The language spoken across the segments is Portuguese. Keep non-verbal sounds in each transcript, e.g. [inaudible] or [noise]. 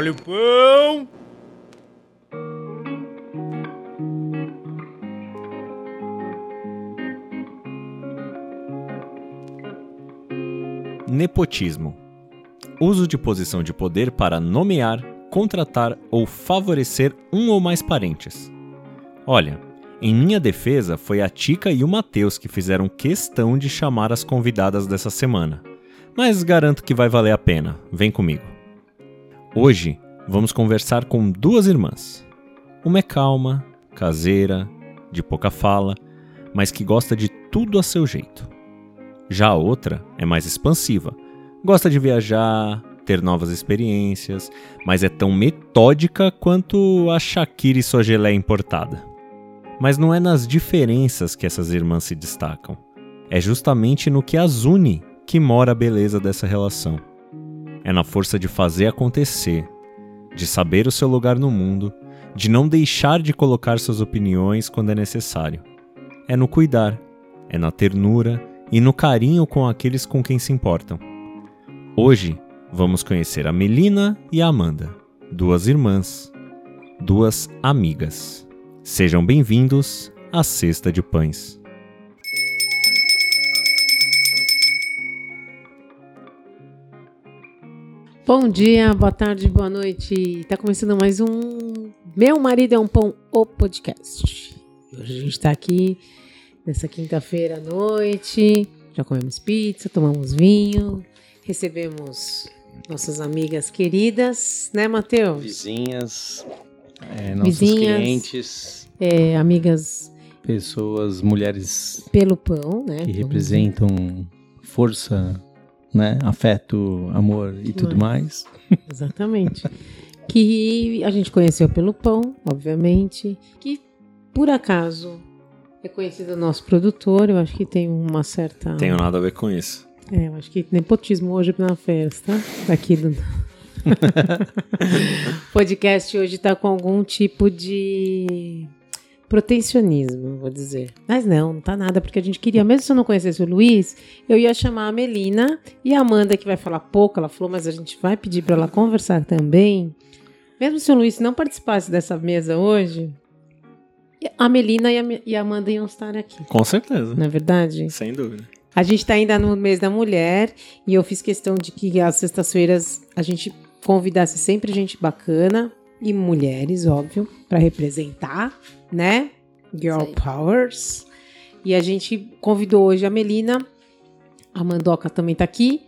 Olha o pão! Nepotismo. Uso de posição de poder para nomear, contratar ou favorecer um ou mais parentes. Olha, em minha defesa foi a Tica e o Matheus que fizeram questão de chamar as convidadas dessa semana. Mas garanto que vai valer a pena. Vem comigo. Hoje vamos conversar com duas irmãs. Uma é calma, caseira, de pouca fala, mas que gosta de tudo a seu jeito. Já a outra é mais expansiva, gosta de viajar, ter novas experiências, mas é tão metódica quanto a Shakira e sua geleia importada. Mas não é nas diferenças que essas irmãs se destacam, é justamente no que as une que mora a beleza dessa relação. É na força de fazer acontecer, de saber o seu lugar no mundo, de não deixar de colocar suas opiniões quando é necessário. É no cuidar, é na ternura e no carinho com aqueles com quem se importam. Hoje vamos conhecer a Melina e a Amanda, duas irmãs, duas amigas. Sejam bem-vindos à Cesta de Pães. Bom dia, boa tarde, boa noite. Tá começando mais um Meu Marido é um Pão, o podcast. Hoje a gente tá aqui nessa quinta-feira à noite. Já comemos pizza, tomamos vinho, recebemos nossas amigas queridas, né, Matheus? Vizinhas, é, nossos Vizinhas. clientes, É, amigas pessoas, mulheres pelo pão, né? que representam força, né, afeto, amor e tudo é? mais. [laughs] Exatamente. que a gente conheceu pelo pão, obviamente. Que por acaso é conhecido o nosso produtor. Eu acho que tem uma certa. Tenho nada a ver com isso. É, eu acho que nepotismo hoje na festa. Daqui do. [laughs] [laughs] podcast hoje tá com algum tipo de protecionismo, vou dizer. Mas não, não tá nada, porque a gente queria, mesmo se eu não conhecesse o Luiz, eu ia chamar a Melina e a Amanda, que vai falar pouco, ela falou, mas a gente vai pedir para ela conversar também. Mesmo se o Luiz não participasse dessa mesa hoje, a Melina e a, e a Amanda iam estar aqui, Com certeza. não é verdade? Sem dúvida. A gente tá ainda no mês da mulher e eu fiz questão de que às sextas-feiras a gente convidasse sempre gente bacana e mulheres, óbvio, para representar, né? Girl. Powers. E a gente convidou hoje a Melina, a Mandoca também tá aqui,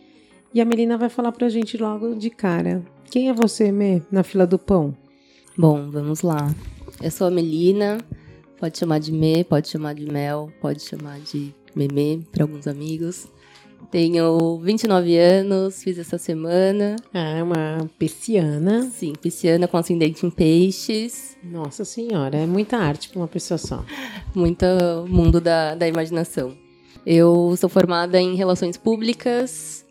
e a Melina vai falar pra gente logo de cara. Quem é você, Mê, na fila do pão? Bom, vamos lá. Eu sou a Melina, pode chamar de Me, pode chamar de Mel, pode chamar de Meme para alguns amigos. Tenho 29 anos, fiz essa semana. Ah, é uma pisciana. Sim, pisciana com ascendente em peixes. Nossa senhora, é muita arte pra uma pessoa só. Muito mundo da, da imaginação. Eu sou formada em Relações Públicas,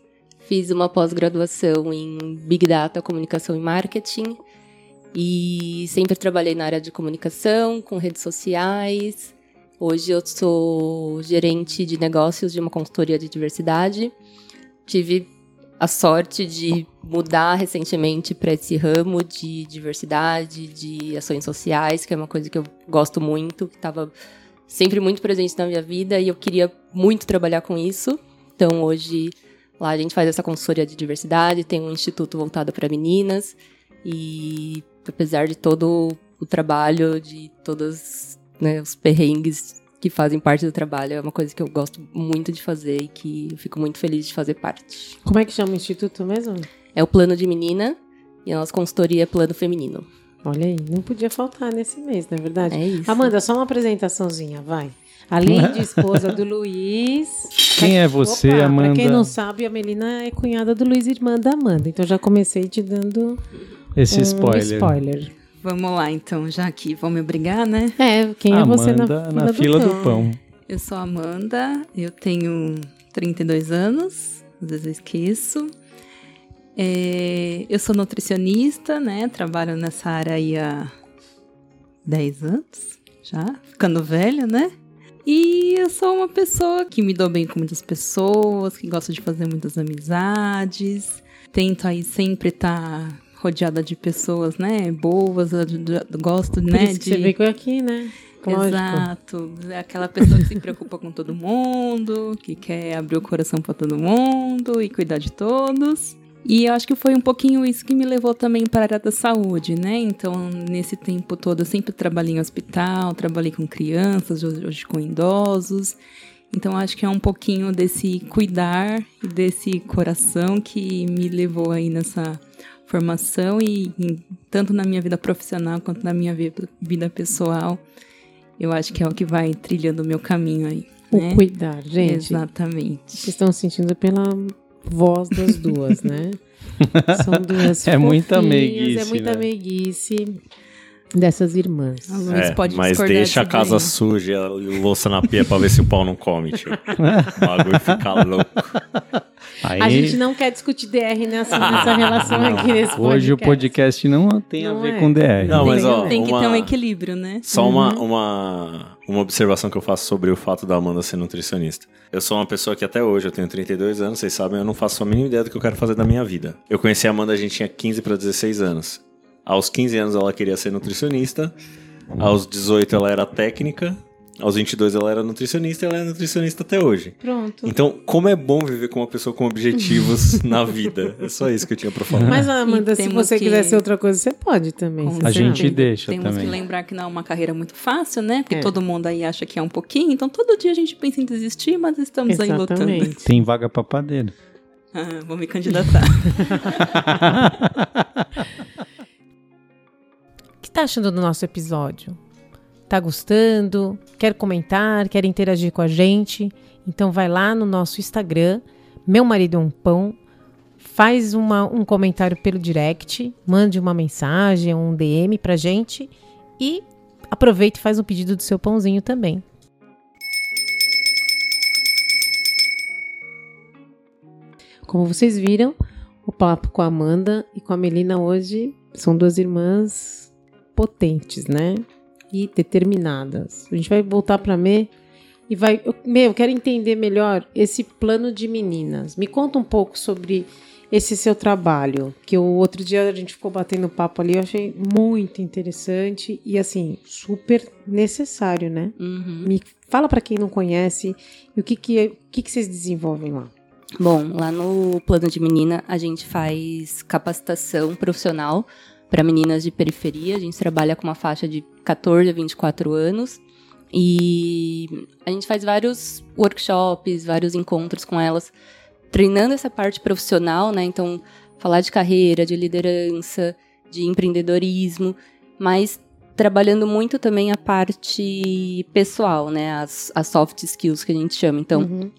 fiz uma pós-graduação em Big Data, Comunicação e Marketing, e sempre trabalhei na área de comunicação, com redes sociais. Hoje eu sou gerente de negócios de uma consultoria de diversidade. Tive a sorte de mudar recentemente para esse ramo de diversidade, de ações sociais, que é uma coisa que eu gosto muito, que estava sempre muito presente na minha vida e eu queria muito trabalhar com isso. Então hoje lá a gente faz essa consultoria de diversidade, tem um instituto voltado para meninas e apesar de todo o trabalho, de todos né, os perrengues que fazem parte do trabalho, é uma coisa que eu gosto muito de fazer e que eu fico muito feliz de fazer parte. Como é que chama o instituto mesmo? É o plano de menina e a nossa consultoria é plano feminino. Olha aí, não podia faltar nesse mês, não é verdade? É isso. Amanda, só uma apresentaçãozinha, vai. Além de [laughs] esposa do Luiz. Quem é você, Opa, Amanda? Pra quem não sabe, a Melina é cunhada do Luiz, irmã da Amanda. Então já comecei te dando Esse um spoiler. spoiler. Vamos lá, então, já que vão me obrigar, né? É, quem é você na, Amanda fila, na fila do, do pão? pão. Eu sou a Amanda, eu tenho 32 anos, às vezes eu esqueço. É, eu sou nutricionista, né? Trabalho nessa área aí há 10 anos, já, ficando velha, né? E eu sou uma pessoa que me dou bem com muitas pessoas, que gosta de fazer muitas amizades. Tento aí sempre estar rodeada de pessoas, né, boas, gosto, Por né, isso de... você veio aqui, né? Lógico. Exato. É aquela pessoa que se preocupa com todo mundo, que quer abrir o coração para todo mundo e cuidar de todos. E eu acho que foi um pouquinho isso que me levou também para a área da saúde, né? Então, nesse tempo todo, eu sempre trabalhei em hospital, trabalhei com crianças, hoje com idosos. Então, acho que é um pouquinho desse cuidar e desse coração que me levou aí nessa formação e, em- tanto na minha vida profissional quanto na minha vida, vida pessoal, eu acho que é o que vai trilhando o meu caminho aí. O né? cuidar, gente. Exatamente. Vocês estão sentindo pela voz das duas, né? [laughs] São duas É muita meiguice, É muita né? meiguice dessas irmãs. A Luiz É, pode mas deixa a casa daí. suja e louça na pia pra ver se o pau não come, tio. O bagulho fica [laughs] louco. Aí, A gente não quer discutir DR nessa, nessa relação aqui nesse hoje o podcast não tem a Não ver é. com DR. Não, mas ó, Tem que uma- ter um equilíbrio, né? Só uma, uma, uma observação que eu faço sobre o fato da Amanda ser nutricionista. Eu sou uma pessoa que até hoje, eu tenho 32 anos, vocês sabem, eu não faço a mínima ideia do que eu quero fazer da minha vida. Eu conheci a Amanda, a gente tinha 15 para 16 anos. Aos 15 anos ela queria ser nutricionista, aos 18 ela era técnica, aos 22 ela era nutricionista e ela é nutricionista até hoje. Pronto. Então, como é bom viver com uma pessoa com objetivos [laughs] na vida. É só isso que eu tinha pra falar. Mas, Amanda, E se temos você que- quiser ser outra coisa, você pode também. A gente deixa Temos também. que lembrar que não é uma carreira muito fácil, né? Porque É. todo mundo aí acha que é um pouquinho. Então, todo dia a gente pensa em desistir, mas estamos aí lutando. Exatamente. Tem vaga pra padeiro. Ah, vou me candidatar. [laughs] [laughs] O que tá achando do nosso episódio? Tá gostando? Quer comentar? Quer interagir com a gente? Então vai lá no nosso Instagram, Meu Marido é um Pão, faz uma- um comentário pelo direct, mande uma mensagem, um DM pra gente e aproveita e faz um pedido do seu pãozinho também. Como vocês viram, o papo com a Amanda e com a Melina hoje são duas irmãs potentes, né? E determinadas. A gente vai voltar para Mê e vai. Eu, Mê, eu quero entender melhor esse plano de meninas. Me conta um pouco sobre esse seu trabalho, que o outro dia a gente ficou batendo papo ali, eu achei muito interessante e assim, super necessário, né? Uhum. Me fala para quem não conhece e o que que, é- o que que vocês desenvolvem lá. Bom, lá no Plano de Menina, a gente faz capacitação profissional para meninas de periferia. A gente trabalha com uma faixa de 14 a 24 anos. E a gente faz vários workshops, vários encontros com elas, treinando essa parte profissional, né? Então, falar de carreira, de liderança, de empreendedorismo, mas trabalhando muito também a parte pessoal, né? As, as soft skills que a gente chama. Então, Uhum.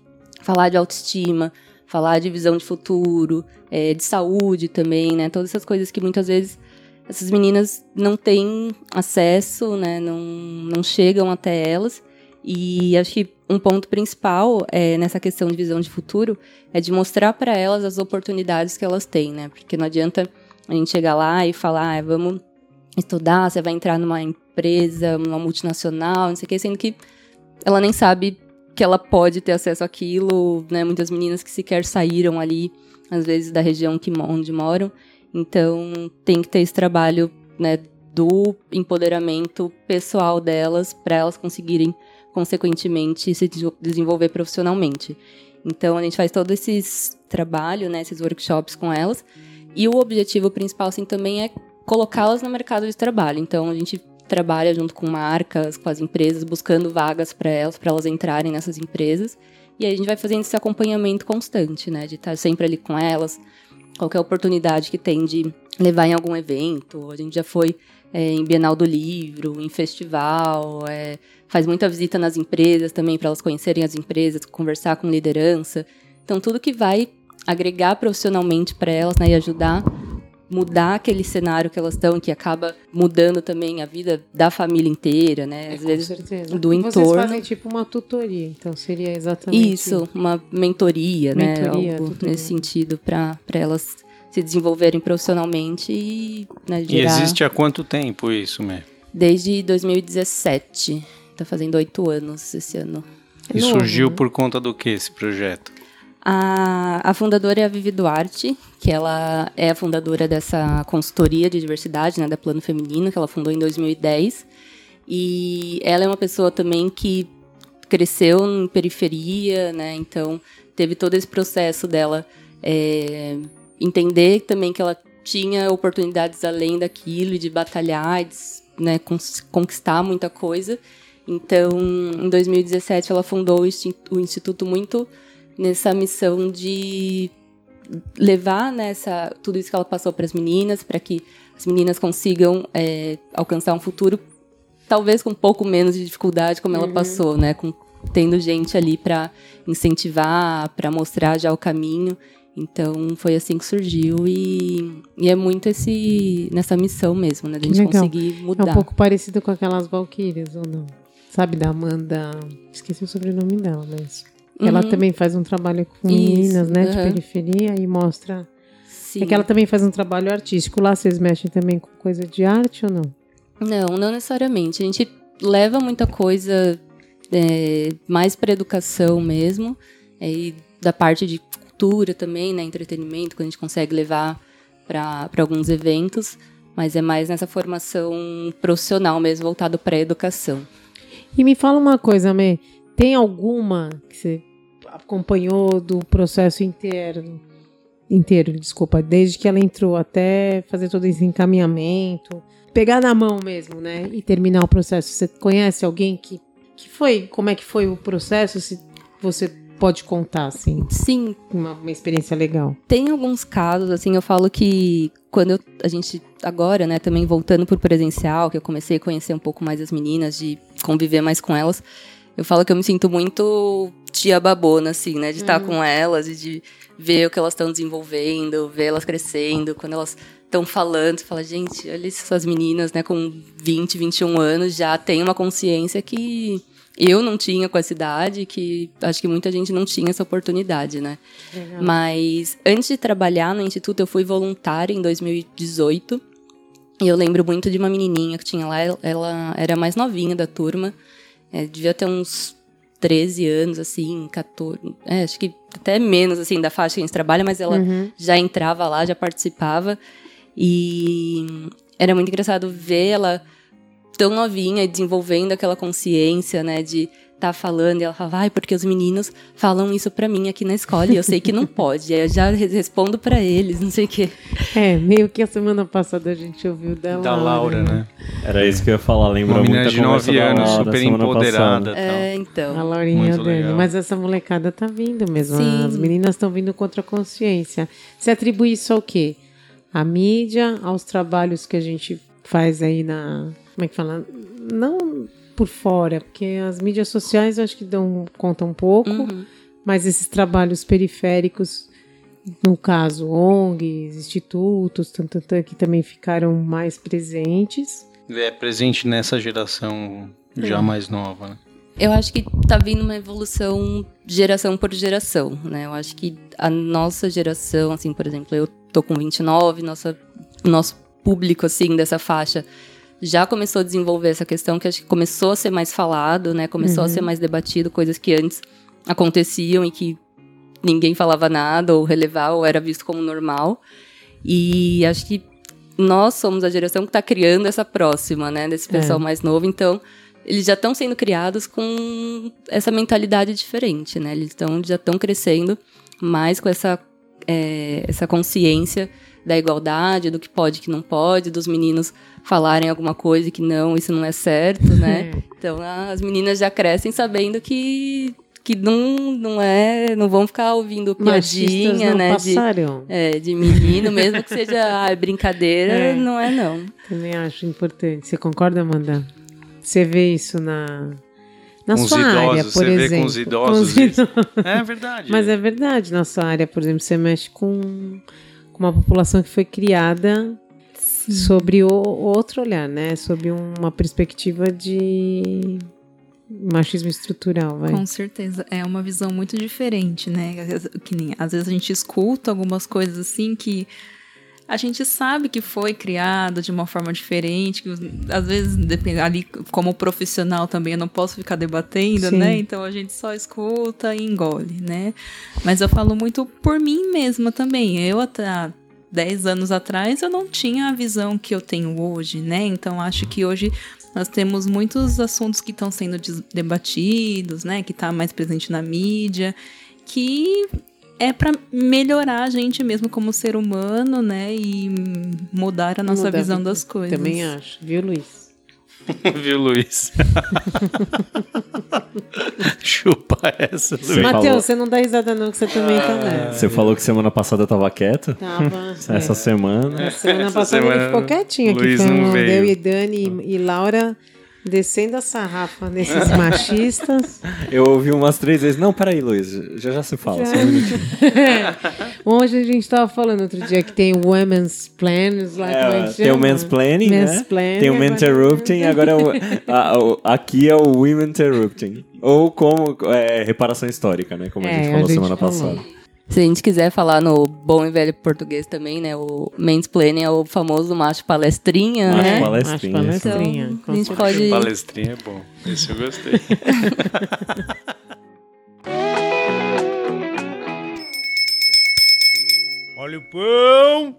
falar de autoestima, falar de visão de futuro, é, de saúde também, né? Todas essas coisas que muitas vezes essas meninas não têm acesso, né? Não, não chegam até elas. E acho que um ponto principal é, nessa questão de visão de futuro é de mostrar para elas as oportunidades que elas têm, né? Porque não adianta a gente chegar lá e falar, ah, vamos estudar, você vai entrar numa empresa, numa multinacional, não sei o que, sendo que ela nem sabe que ela pode ter acesso àquilo, né? Muitas meninas que sequer saíram ali, às vezes, da região que, onde moram. Então, tem que ter esse trabalho, né, do empoderamento pessoal delas para elas conseguirem, consequentemente, se des- desenvolver profissionalmente. Então, a gente faz todo esse trabalho, né, esses workshops com elas. E o objetivo principal, assim, também é colocá-las no mercado de trabalho. Então, a gente trabalha junto com marcas, com as empresas, buscando vagas para elas, para elas entrarem nessas empresas. E aí a gente vai fazendo esse acompanhamento constante, né? De estar sempre ali com elas, qualquer oportunidade que tem de levar em algum evento. A gente já foi é, em Bienal do Livro, em festival, é, faz muita visita nas empresas também para elas conhecerem as empresas, conversar com liderança. Então tudo que vai agregar profissionalmente para elas, né, e ajudar mudar aquele cenário que elas estão, que acaba mudando também a vida da família inteira, né? Às Com vezes certeza. do E Vocês entorno. fazem tipo uma tutoria, então seria exatamente Isso, uma mentoria, né? Mentoria, Algo tutoria. nesse sentido, para elas se desenvolverem profissionalmente e né, E gerar... existe há quanto tempo isso, Mê? Desde 2017. Tá fazendo oito anos esse ano. É E novo, surgiu né? por conta do que esse projeto? A, a fundadora é a Vivi Duarte, que ela é a fundadora dessa consultoria de diversidade, né, da Plano Feminino, que ela fundou em 2010. E ela é uma pessoa também que cresceu em periferia, né, então teve todo esse processo dela é, entender também que ela tinha oportunidades além daquilo, de batalhar, de né, conquistar muita coisa. Então, em 2017, ela fundou o Instituto muito nessa missão de levar nessa né, tudo isso que ela passou para as meninas, para que as meninas consigam é, alcançar um futuro, talvez com um pouco menos de dificuldade, como ela uhum. passou, né? Com, tendo gente ali para incentivar, para mostrar já o caminho. Então foi assim que surgiu e, e é muito esse nessa missão mesmo, né? De a gente Legal. conseguir mudar. É um pouco parecido com aquelas Valkyrias, ou não? Sabe, da Amanda. Esqueci o sobrenome dela, mas. Uhum. Ela também faz um trabalho com meninas, né? Uhum. De periferia e mostra. Sim. É que ela também faz um trabalho artístico. Lá vocês mexem também com coisa de arte ou não? Não, não necessariamente. A gente leva muita coisa é, mais para educação mesmo. É, e da parte de cultura também, né? Entretenimento, que a gente consegue levar para alguns eventos. Mas é mais nessa formação profissional mesmo, voltado para a educação. E me fala uma coisa, Mê. Tem alguma que você acompanhou do processo interno, inteiro, desculpa, desde que ela entrou até fazer todo esse encaminhamento, pegar na mão mesmo, né, e terminar o processo. Você conhece alguém que que foi? Como é que foi o processo? Se você pode contar, assim? Sim. Uma, uma experiência legal. Tem alguns casos, assim, eu falo que quando eu, a gente, agora, né, também voltando pro presencial, que eu comecei a conhecer um pouco mais as meninas, de conviver mais com elas, eu falo que eu me sinto muito tia babona, assim, né? De estar uhum. com elas e de ver o que elas estão desenvolvendo, ver elas crescendo, quando elas estão falando, você fala, gente, olha essas meninas, né, com 20, 21 anos, já tem uma consciência que eu não tinha com essa idade, que acho que muita gente não tinha essa oportunidade, né? Legal. Mas antes de trabalhar no instituto, eu fui voluntária em 2018. E eu lembro muito de uma menininha que tinha lá, ela era mais novinha da turma, é, devia ter uns 13 anos, assim, 14. É, acho que até menos, assim, da faixa que a gente trabalha, mas ela uhum. já entrava lá, já participava. E era muito engraçado ver ela tão novinha e desenvolvendo aquela consciência, né, de tá falando e ela fala, vai, porque os meninos falam isso para mim aqui na escola e eu sei que não [laughs] pode. Aí eu já respondo para eles, não sei o quê. É, meio que a semana passada a gente ouviu da, da Laura, né? Era isso que eu ia falar, lembra Uma muito de 9 anos, super empoderada. É, então. A Laurinha Dani. Mas essa molecada tá vindo mesmo. Sim. As meninas estão vindo contra a consciência. Você atribui isso ao quê? A mídia, aos trabalhos que a gente faz aí na. Como é que fala? Não por fora, porque as mídias sociais eu acho que dão conta um pouco, uhum. mas esses trabalhos periféricos, no caso ONGs, institutos, tanto, tanto, que também ficaram mais presentes. É presente nessa geração já é. mais nova, né? Eu acho que tá vindo uma evolução geração por geração, né? Eu acho que a nossa geração, assim, por exemplo, eu tô com 29, nossa, nosso público, assim, dessa faixa já começou a desenvolver essa questão que acho que começou a ser mais falado, né? Começou uhum. a ser mais debatido, coisas que antes aconteciam e que ninguém falava nada ou relevava ou era visto como normal. E acho que nós somos a geração que está criando essa próxima, né? Desse pessoal é. mais novo. Então, eles já estão sendo criados com essa mentalidade diferente, né? Eles tão, já estão crescendo mais com essa, é, essa consciência da igualdade, do que pode e que não pode, dos meninos falarem alguma coisa que não, isso não é certo, né? [laughs] então as meninas já crescem sabendo que que não, não é, não vão ficar ouvindo piadinha, não né? Passarão. De, é, de menino, mesmo que seja [laughs] ah, brincadeira, é. não é não. Também acho importante. Você concorda, Amanda? Você vê isso na na com sua idosos, área, por você exemplo. Vê com os idosos. Com os idosos. É verdade. Mas é verdade, na sua área, por exemplo, você mexe com, com uma população que foi criada sobre o outro olhar, né? Sobre uma perspectiva de machismo estrutural, vai. Com certeza, é uma visão muito diferente, né? Que nem, às vezes a gente escuta algumas coisas assim que a gente sabe que foi criado de uma forma diferente, que às vezes ali como profissional também eu não posso ficar debatendo, Sim. né? Então a gente só escuta e engole, né? Mas eu falo muito por mim mesma também. Eu até há 10 anos atrás eu não tinha a visão que eu tenho hoje, né? Então acho que hoje nós temos muitos assuntos que estão sendo debatidos, né? Que está mais presente na mídia, que é para melhorar a gente mesmo como ser humano, né? E mudar a nossa Mudar a visão vida. das coisas. Também acho, viu, Luiz? [laughs] Viu, Luiz? [laughs] Chupa essa, Luiz. Matheus, você não dá risada não, que você também tá nessa. Você falou que semana passada eu tava quieto. Tava. [laughs] Essa é. semana. Semana Essa passada ele semana ficou quietinho aqui. Luiz Foi não veio. eu e Dani e, e Laura descendo a sarrafa nesses machistas. [laughs] Eu ouvi umas três vezes. Não, peraí, Luiz. Já já se fala. só um minutinho. [laughs] Hoje a gente tava falando outro dia que tem o women's plans lá, como é É, tem o chama? mansplaining, né? Mansplaining, Tem o agora- interrupting, agora é o, a- o- aqui é o women interrupting. Ou como é, reparação histórica, né? Como a É, gente a falou gente semana falou. passada. Se a gente quiser falar no bom e velho português também, né? O mansplaining é o famoso macho palestrinha, Macho né? palestrinha. Acho palestrinha. Então, a gente certeza. pode- Palestrinha é bom. Esse eu gostei. [laughs] Olha o pão!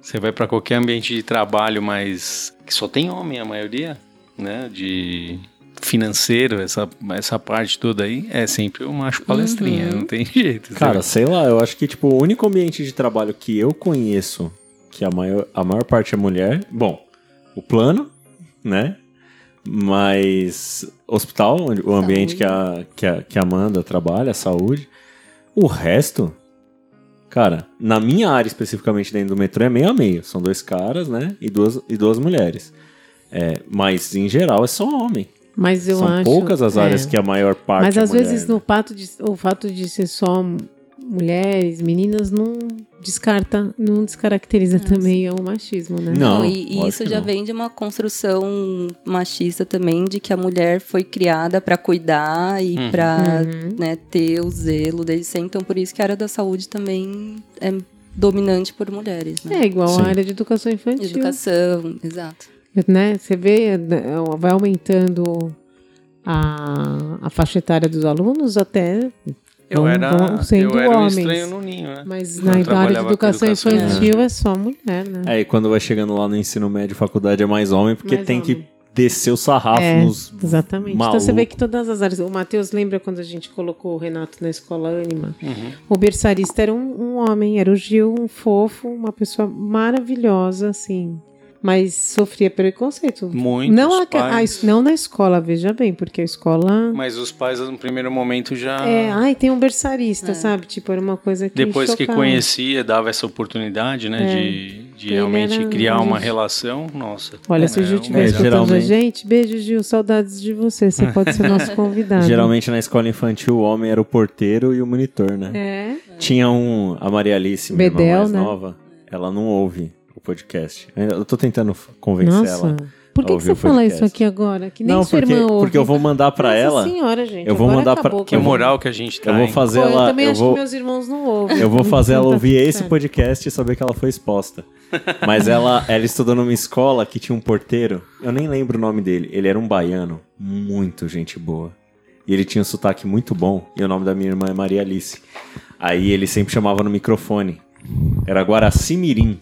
Você vai pra qualquer ambiente de trabalho, mas que só tem homem a maioria, né? De financeiro, essa, essa parte toda aí, é sempre o macho palestrinha, não tem jeito. Cara, sei lá, eu acho que, tipo, o único ambiente de trabalho que eu conheço que a maior, a maior parte é mulher, bom, o plano, né? Mas hospital, onde- o ambiente que a, que, a, que a Amanda trabalha, a saúde. O resto, cara, na minha área especificamente dentro do metrô é meio a meio. São dois caras, né? E duas, e duas mulheres. É, mas em geral é só homem. Mas eu São acho. poucas as áreas é. que a maior parte Mas é às mulher, vezes no fato de, o fato de ser só mulheres, meninas, não descarta, não descaracteriza também o machismo, né? Não, e, e isso já não. vem de uma construção machista também, de que a mulher foi criada pra cuidar e Uhum. pra Uhum. né, ter o zelo desde sempre. Então, por isso que a área da saúde também é dominante por mulheres, né? É igual Sim. a área de educação infantil. Educação, exato. Né? Você vê, né, vai aumentando a, a faixa etária dos alunos até. Eu vão- era, vão sendo eu era um homens. estranho no ninho, né? Mas na área de educação, educação infantil é só mulher, né? É, e quando vai chegando lá no ensino médio, faculdade é mais homem, porque Mais tem homem. que descer o sarrafo É, nos. Exatamente. Então maluco. você vê que todas as áreas. O Matheus lembra quando a gente colocou o Renato na escola Anima? Uhum. O berçarista era um, um homem, era o Gil, um fofo, uma pessoa maravilhosa, assim. Mas sofria preconceito. Muitos não, a, pais. a- não na escola, veja bem, porque a escola. Mas os pais, no primeiro momento, já... É, ai, tem um berçarista, sabe? Tipo, era uma coisa que. Depois que chocava. conhecia, dava essa oportunidade, né? É. De, de realmente era- criar uma relação. Nossa. Olha, se o Gil é, estiver é, escutando a gente, beijo, Gil, saudades de você. Você pode ser nosso [laughs] convidado. Geralmente na escola infantil o homem era o porteiro e o monitor, né? É. Tinha um. A Maria Alice, minha irmã Bedel, mais né? nova, ela não ouve podcast. Eu tô tentando convencer Nossa. ela. Por que, que você fala isso aqui agora? Que nem não, sua porque, irmã ouve. porque eu vou mandar pra Nossa ela. senhora, gente. eu vou agora mandar pra- acabou que moral que a gente tá. Eu vou fazer Pô, eu ela. também Eu acho vou, que meus irmãos não ouvem. eu vou fazer ela Tá ouvir esse podcast e saber que ela foi exposta. [laughs] Mas ela, ela estudou numa escola que tinha um porteiro. Eu nem lembro o nome dele. Ele era um baiano. Muito gente boa. E ele tinha um sotaque muito bom. E o nome da minha irmã é Maria Alice. Aí ele sempre chamava no microfone. Era Guaraci Mirim.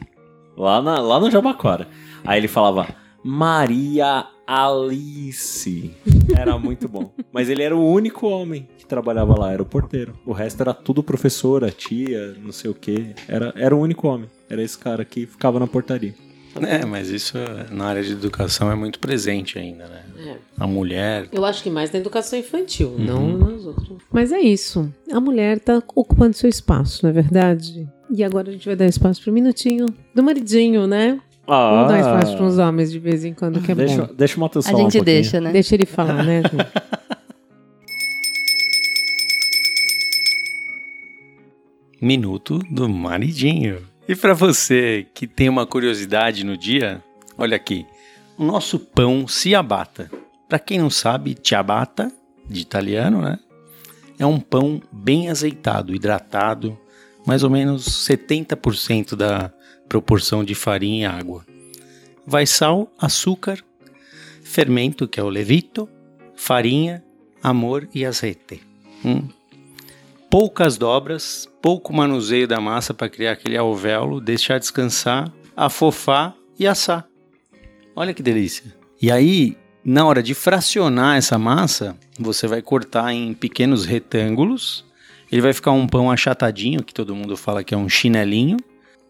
Lá, na, lá no Jabaquara. Aí ele falava Maria Alice. Era muito bom. Mas ele era o único homem que trabalhava lá, era o porteiro. O resto era tudo professora, tia, não sei o quê. Era, era o único homem. Era esse cara que ficava na portaria. É, mas isso na área de educação é muito presente ainda, né? É. A mulher. Eu acho que mais na educação infantil, não nas outras. Mas é isso. A mulher tá ocupando seu espaço, não é verdade? E agora a gente vai dar espaço pro minutinho do maridinho, né? Vamos dar espaço para uns homens de vez em quando, que é Ah. deixa, bom. deixa o Matheus A falar um gente pouquinho. deixa, né? Deixa ele falar, né? [laughs] Minuto do maridinho. E pra você que tem uma curiosidade no dia, olha aqui. O nosso pão ciabatta. Pra quem não sabe, ciabatta, de italiano, né? É um pão bem azeitado, hidratado, mais ou menos 70% da proporção de farinha e água. Vai sal, açúcar, fermento, que é o levito, farinha, amor e azeite. Hum. Poucas dobras, pouco manuseio da massa para criar aquele alvéolo, deixar descansar, afofar e assar. Olha que delícia. E aí, na hora de fracionar essa massa, você vai cortar em pequenos retângulos. Ele vai ficar um pão achatadinho, que todo mundo fala que é um chinelinho.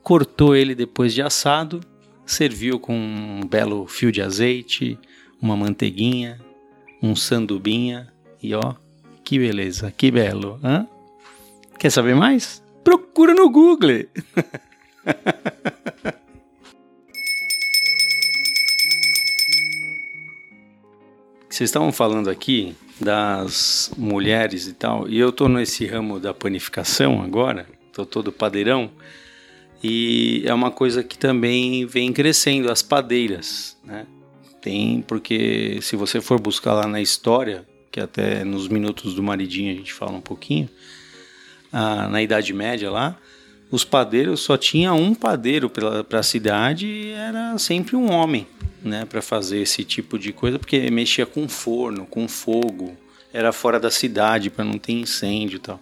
Cortou ele depois de assado, serviu com um belo fio de azeite, uma manteiguinha, um sandubinha e ó, que beleza, que belo, hã? Quer saber mais? Procura no Google. [laughs] Vocês estavam falando aqui das mulheres e tal, e eu tô nesse ramo da panificação agora, tô todo padeirão, e é uma coisa que também vem crescendo, as padeiras, né? Tem, porque se você for buscar lá na história, que até nos minutos do maridinho a gente fala um pouquinho, ah, na Idade Média lá, os padeiros só tinha um padeiro para a cidade e era sempre um homem, né, para fazer esse tipo de coisa, porque mexia com forno, com fogo, era fora da cidade para não ter incêndio e tal.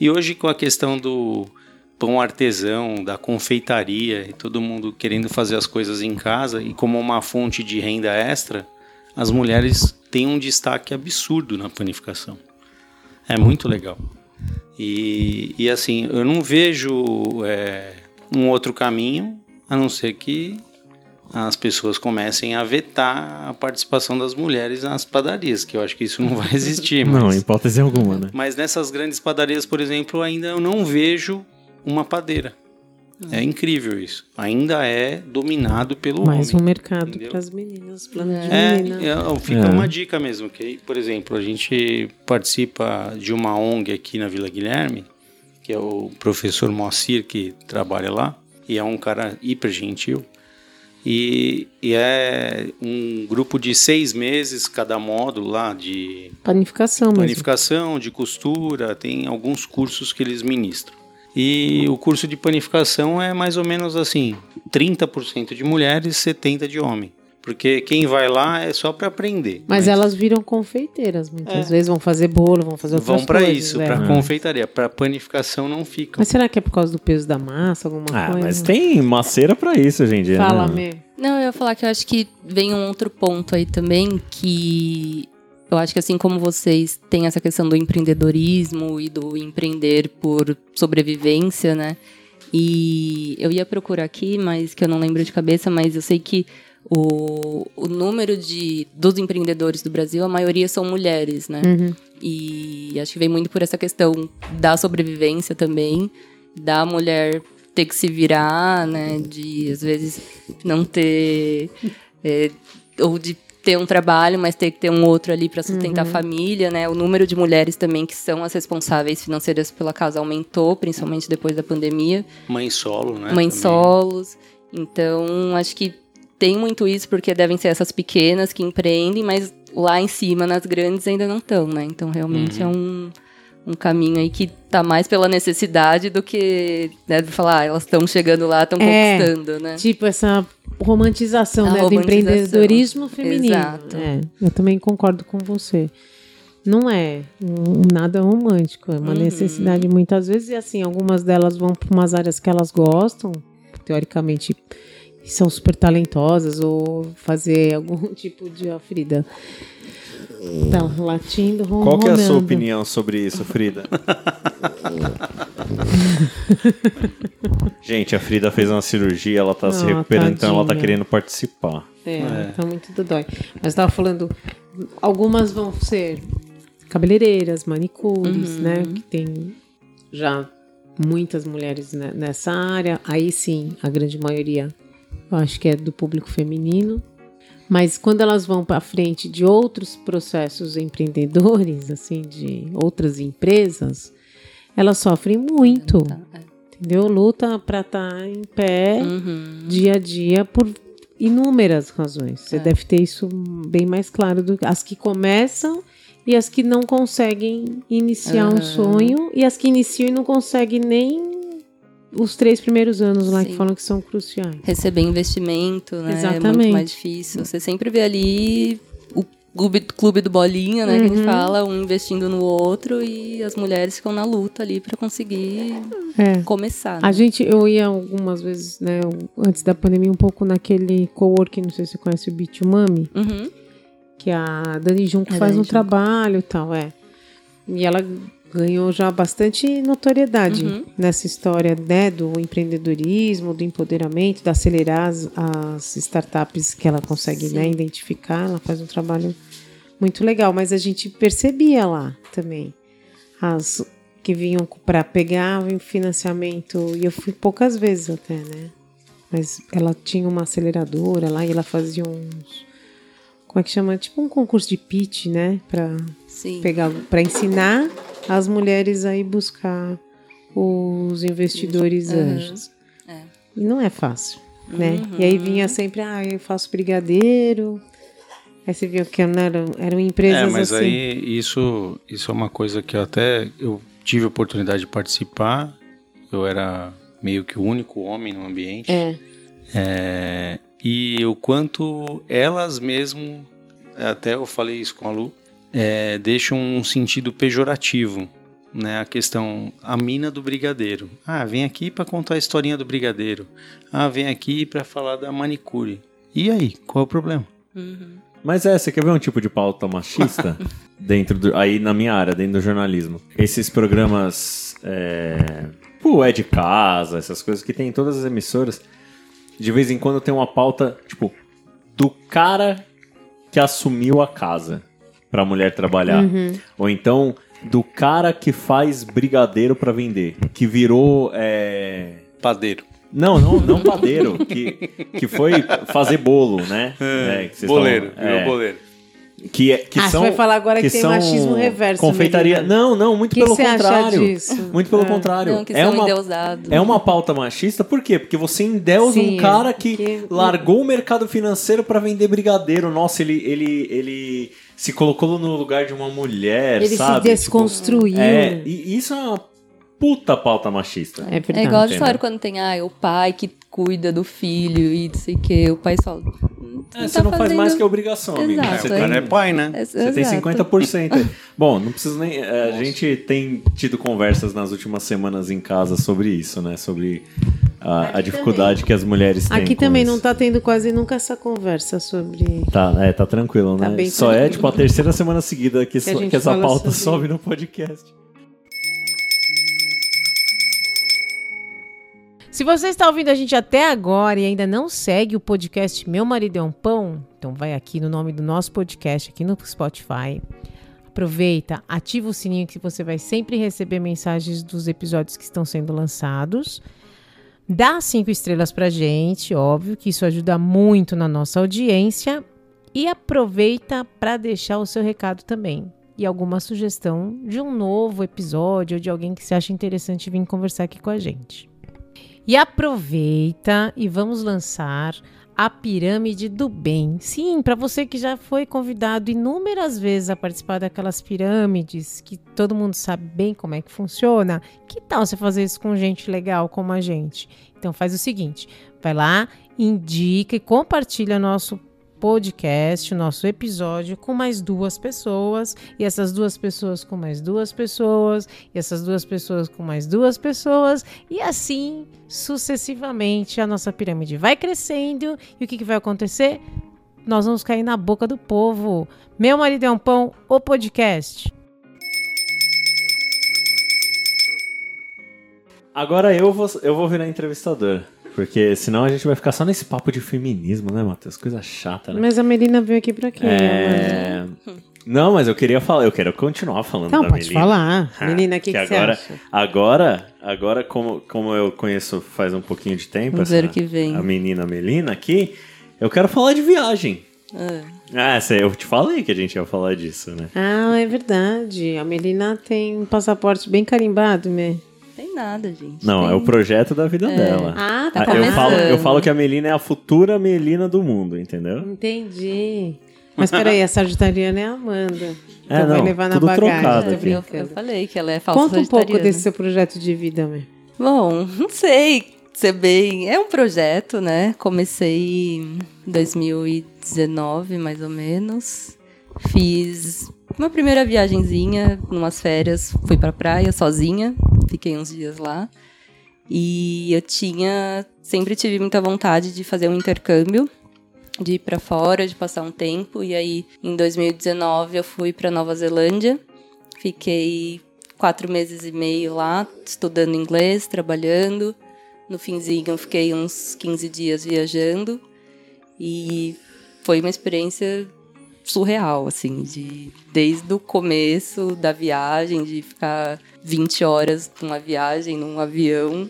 E hoje com a questão do pão artesão, da confeitaria e todo mundo querendo fazer as coisas em casa e como uma fonte de renda extra, as mulheres têm um destaque absurdo na panificação. É muito legal. E, e assim, eu não vejo é, um outro caminho a não ser que as pessoas comecem a vetar a participação das mulheres nas padarias, que eu acho que isso não vai existir. Não, mas, hipótese alguma, né? mas nessas grandes padarias, por exemplo, ainda eu não vejo uma padeira. É incrível isso. Ainda é dominado pelo Mais um homem. mercado entendeu? para as meninas, plano de É, menina. é, fica É. uma dica mesmo, que, por exemplo, a gente participa de uma ONG aqui na Vila Guilherme, que é o professor Moacir que trabalha lá, e é um cara hiper gentil. E, e é um grupo de seis meses cada módulo lá de Panificação mesmo. panificação, de costura, tem alguns cursos que eles ministram. E o curso de panificação é mais ou menos assim, 30% de mulheres, 70% de homem. Porque quem vai lá é só para aprender. Mas elas viram confeiteiras muitas É. vezes, vão fazer bolo, vão fazer outras vão para coisas. isso, é. para confeitaria, para panificação não ficam. Mas será que é por causa do peso da massa, alguma Ah, coisa? mas tem maceira pra isso hoje em dia. Fala, né? Mê. Não, eu ia falar que eu acho que vem um outro ponto aí também, que eu acho que assim como vocês têm essa questão do empreendedorismo e do empreender por sobrevivência, né? E eu ia procurar aqui, mas que eu não lembro de cabeça, mas eu sei que o, o número de, dos empreendedores do Brasil, a maioria são mulheres, né? Uhum. E acho que vem muito por essa questão da sobrevivência também, da mulher ter que se virar, né? De às vezes não ter. é, ou de ter um trabalho, mas ter que ter um outro ali para sustentar a família, né? O número de mulheres também que são as responsáveis financeiras pela casa aumentou, principalmente depois da pandemia Mãe solo, né? mães também. solos. Então, acho que tem muito isso, porque devem ser essas pequenas que empreendem, mas lá em cima, nas grandes, ainda não estão, né? Então, realmente é um, um caminho aí que tá mais pela necessidade do que, né, de falar, ah, elas estão chegando lá, estão É. conquistando, né? Tipo essa romantização né, do romantização. empreendedorismo feminino. Exato. É, eu também concordo com você. Não é um- nada romântico, é uma Uhum. necessidade muitas vezes. E assim, algumas delas vão para umas áreas que elas gostam, teoricamente são super talentosas, ou fazer [laughs] algum tipo de. Ó, Frida. Tá latindo, Qual que é a sua opinião sobre isso, Frida? [laughs] [laughs] Gente, a Frida fez uma cirurgia, ela tá se recuperando, então ela tá querendo participar. É, tá muito dodói. Mas eu tava falando, algumas vão ser cabeleireiras, manicures, Uhum. né? Que tem já muitas mulheres ne- nessa área. Aí sim, a grande maioria, eu acho que é do público feminino. Mas quando elas vão para frente de outros processos empreendedores, assim, de outras empresas, elas sofrem muito, Tá, é. entendeu? Luta para estar em pé Uhum. dia a dia por inúmeras razões. Você É. deve ter isso bem mais claro do que as que começam e as que não conseguem iniciar um Aham. sonho e as que iniciam e não conseguem nem os três primeiros anos lá que Sim. falam que são cruciais. Receber investimento, né? É Exatamente. muito mais difícil. Você sempre vê ali clube, clube do bolinha, né? Que a Uhum. gente fala, um investindo no outro e as mulheres ficam na luta ali pra conseguir É. começar. A gente, eu ia algumas vezes, né, antes da pandemia, um pouco naquele coworking, não sei se você conhece o Beat Mami, Uhum. que a Dani Junco A faz Dani um Junco. trabalho e tal, é. E ela ganhou já bastante notoriedade Uhum. nessa história, né, do empreendedorismo, do empoderamento, de acelerar as, as startups que ela consegue, né, identificar. Ela faz um trabalho muito legal, mas a gente percebia lá também as que vinham para pegar o financiamento e eu fui poucas vezes até, né? Mas ela tinha uma aceleradora lá e ela fazia uns como é que chama? Tipo um concurso de pitch, né, para pegar para ensinar as mulheres a ir buscar os investidores Uhum. anjos. É. E não é fácil, né? Uhum. E aí vinha sempre, ah, eu faço brigadeiro. Aí você viu que não eram, eram empresas É, mas assim. aí isso, isso é uma coisa que eu até eu tive a oportunidade de participar. Eu era meio que o único homem no ambiente. É, É, e o quanto elas mesmo, até eu falei isso com a Lu, é, deixam um sentido pejorativo, né? A questão, a mina do brigadeiro. Ah, vem aqui para contar a historinha do brigadeiro. Ah, vem aqui para falar da manicure. E aí, qual é o problema? Uhum. Mas é, você quer ver um tipo de pauta machista [laughs] dentro do, aí na minha área, dentro do jornalismo? Esses programas, é, pô, é de casa, essas coisas que tem em todas as emissoras, de vez em quando tem uma pauta, tipo, do cara que assumiu a casa pra mulher trabalhar. Uhum. Ou então, do cara que faz brigadeiro pra vender, que virou, é... Padeiro. Não, não, não padeiro, que, que foi fazer bolo, né? É, que vocês boleiro, virou é, boleiro. Que, é- que Ah, você são, vai falar agora que tem são machismo reverso, Confeitaria. Não, não, muito que pelo você acha contrário. disso? Muito pelo Ah. contrário. Não, que é são uma endeusados. é uma pauta machista, por quê? Porque você endeusa Sim, um cara que, que- largou o mercado financeiro pra vender brigadeiro. Nossa, ele, ele, ele se colocou no lugar de uma mulher, Ele sabe? se desconstruiu. Tipo, é, e isso é uma puta pauta machista. É verdade. É igual a história quando tem ah, o pai que cuida do filho e não sei o que. O pai só. "Hum, É, tá você não faz fazendo- mais que obrigação, amigo. Exato, É, Você o tem- cara é pai, né? É- Você tem exato. 50%. aí. [laughs] Bom, não preciso nem. é, A gente tem tido conversas nas últimas semanas em casa sobre isso, né? Sobre a, a dificuldade que as mulheres têm. Aqui também isso. não tá tendo quase nunca essa conversa sobre. Tá, é, tá tranquilo, Tá né? bem Só é tranquilo. tipo a terceira semana seguida que, Que so- que essa pauta sobre- sobe no podcast. Se você está ouvindo a gente até agora e ainda não segue o podcast Meu Marido é um Pão, então vai aqui no nome do nosso podcast, aqui no Spotify. Aproveita, ativa o sininho que você vai sempre receber mensagens dos episódios que estão sendo lançados. Dá cinco estrelas pra gente, óbvio que isso ajuda muito na nossa audiência. E aproveita para deixar o seu recado também. E alguma sugestão de um novo episódio ou de alguém que você acha interessante vir conversar aqui com a gente. E aproveita e vamos lançar a Pirâmide do Bem. Sim, para você que já foi convidado inúmeras vezes a participar daquelas pirâmides, que todo mundo sabe bem como é que funciona, que tal você fazer isso com gente legal como a gente? Então faz o seguinte, vai lá, indica e compartilha nosso podcast, nosso episódio com mais duas pessoas, e essas duas pessoas com mais duas pessoas, e essas duas pessoas com mais duas pessoas, e assim sucessivamente a nossa pirâmide vai crescendo e o que, que vai acontecer? Nós vamos cair na boca do povo. Meu marido é um pão, o podcast. Agora eu vou, eu vou virar entrevistador. Porque senão a gente vai ficar só nesse papo de feminismo, né, Matheus? Coisa chata, né? Mas a Melina veio aqui pra quê? É... Não, mas eu queria falar, eu quero continuar falando Não, da pode Melina. falar. Ah, Melina, o que, que, que você agora- acha? Agora, agora como, como eu conheço faz um pouquinho de tempo Vamos essa- ver o que vem. a menina Melina aqui, eu quero falar de viagem. Ah, Ah, eu te falei que a gente ia falar disso, né? Ah, é verdade. A Melina tem um passaporte bem carimbado, né? Tem nada, gente. Não, tem... é o projeto da vida dela. Ah, Tá Ah, eu, começando. falo, eu falo que a Melina é a futura Melina do mundo, entendeu? Entendi. Mas peraí, a sagitariana é a Amanda. Então É, vai não, levar na tudo bagagem. Eu, eu falei que ela é falsa Conta um pouco desse seu projeto de vida, meu. Bom, não sei ser bem. É um projeto, né? Comecei em 2019, mais ou menos. Fiz uma primeira viagenzinha, numas férias, fui pra praia sozinha, fiquei uns dias lá. E eu tinha, sempre tive muita vontade de fazer um intercâmbio, de ir para fora, de passar um tempo. E aí, em 2019, eu fui para Nova Zelândia, fiquei quatro meses e meio lá, estudando inglês, trabalhando. No finzinho, fiquei uns 15 dias viajando e foi uma experiência surreal, assim, de desde o começo da viagem, de ficar 20 horas numa viagem, num avião,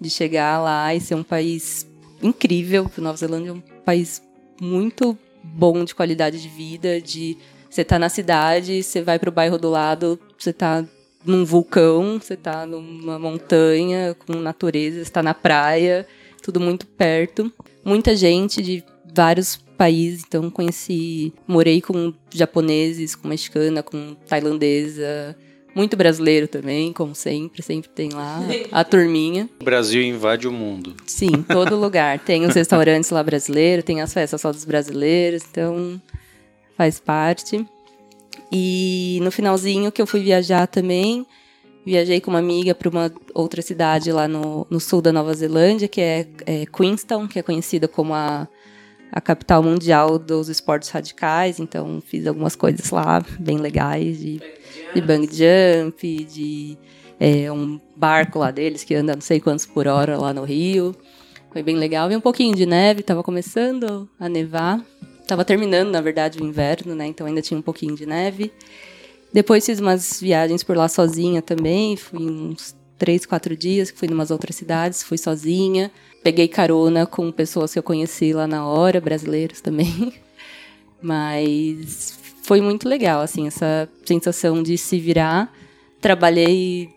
de chegar lá e ser um país incrível. Nova Zelândia é um país muito bom de qualidade de vida, de você tá na cidade, você vai pro bairro do lado, você tá num vulcão, você tá numa montanha com natureza, você tá na praia, tudo muito perto. Muita gente de vários países, então conheci, morei com japoneses, com mexicana, com tailandesa, muito brasileiro também, como sempre, sempre tem lá a turminha. O Brasil invade o mundo. Sim, todo [laughs] lugar. Tem os restaurantes lá brasileiros, tem as festas só dos brasileiros, então faz parte. E no finalzinho que eu fui viajar também, viajei com uma amiga para uma outra cidade lá no, no, sul da Nova Zelândia, que é, é Queenstown, que é conhecida como a, a capital mundial dos esportes radicais. Então fiz algumas coisas lá bem legais de, de bang jump, de é, um barco lá deles que anda não sei quantos por hora lá no Rio. Foi bem legal. Vi um pouquinho de neve, estava começando a nevar. Tava terminando, na verdade, o inverno, né? Então ainda tinha um pouquinho de neve. Depois fiz umas viagens por lá sozinha também. Fui uns três, quatro dias, fui em umas outras cidades, fui sozinha. Peguei carona com pessoas que eu conheci lá na hora, brasileiros também. [laughs] Mas foi muito legal, assim, essa sensação de se virar. Trabalhei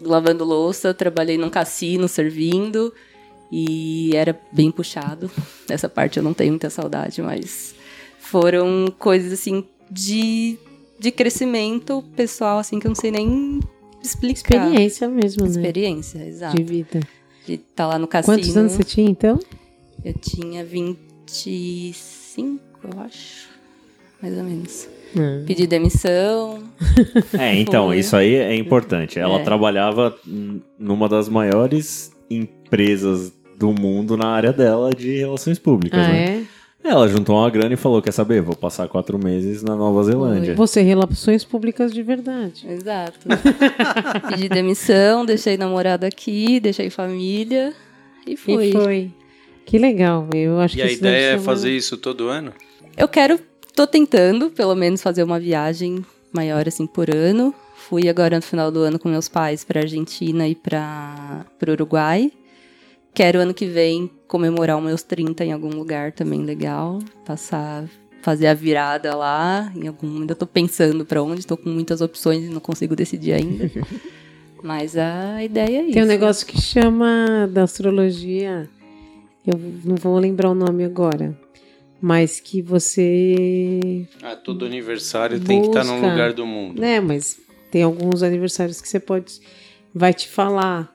lavando louça, trabalhei num cassino servindo. E era bem puxado. [laughs] Essa parte eu não tenho muita saudade, mas foram coisas assim de, de crescimento pessoal, assim, que eu não sei nem explicar. Experiência mesmo, né? Experiência, exato. De vida. De estar tá lá no cassino. Quantos anos você tinha, então? Eu tinha 25, eu acho. Mais ou menos. Hum. Pedi demissão. [laughs] É, então, Foi. isso aí é importante. Ela É. trabalhava numa das maiores empresas do mundo na área dela de relações públicas, Ah, né? é? Ela juntou uma grana e falou, quer saber, vou passar quatro meses na Nova Zelândia. Você, relações públicas de verdade. Exato. [laughs] Pedi demissão, deixei namorado aqui, deixei família e fui. E foi. Que legal. Eu acho E que a ideia é fazer isso todo ano? Eu quero, tô tentando, pelo menos, fazer uma viagem maior assim por ano. Fui agora no final do ano com meus pais para Argentina e para o Uruguai. Quero ano que vem comemorar os meus 30 em algum lugar também legal, passar fazer a virada lá, em algum, ainda tô pensando para onde, tô com muitas opções e não consigo decidir ainda. [laughs] Mas a ideia é isso. Tem um negócio que chama da astrologia. Eu não vou lembrar o nome agora. Mas que você. Ah, todo aniversário tem que estar num Busca. lugar do mundo. Né, mas tem alguns aniversários que você pode. Vai te falar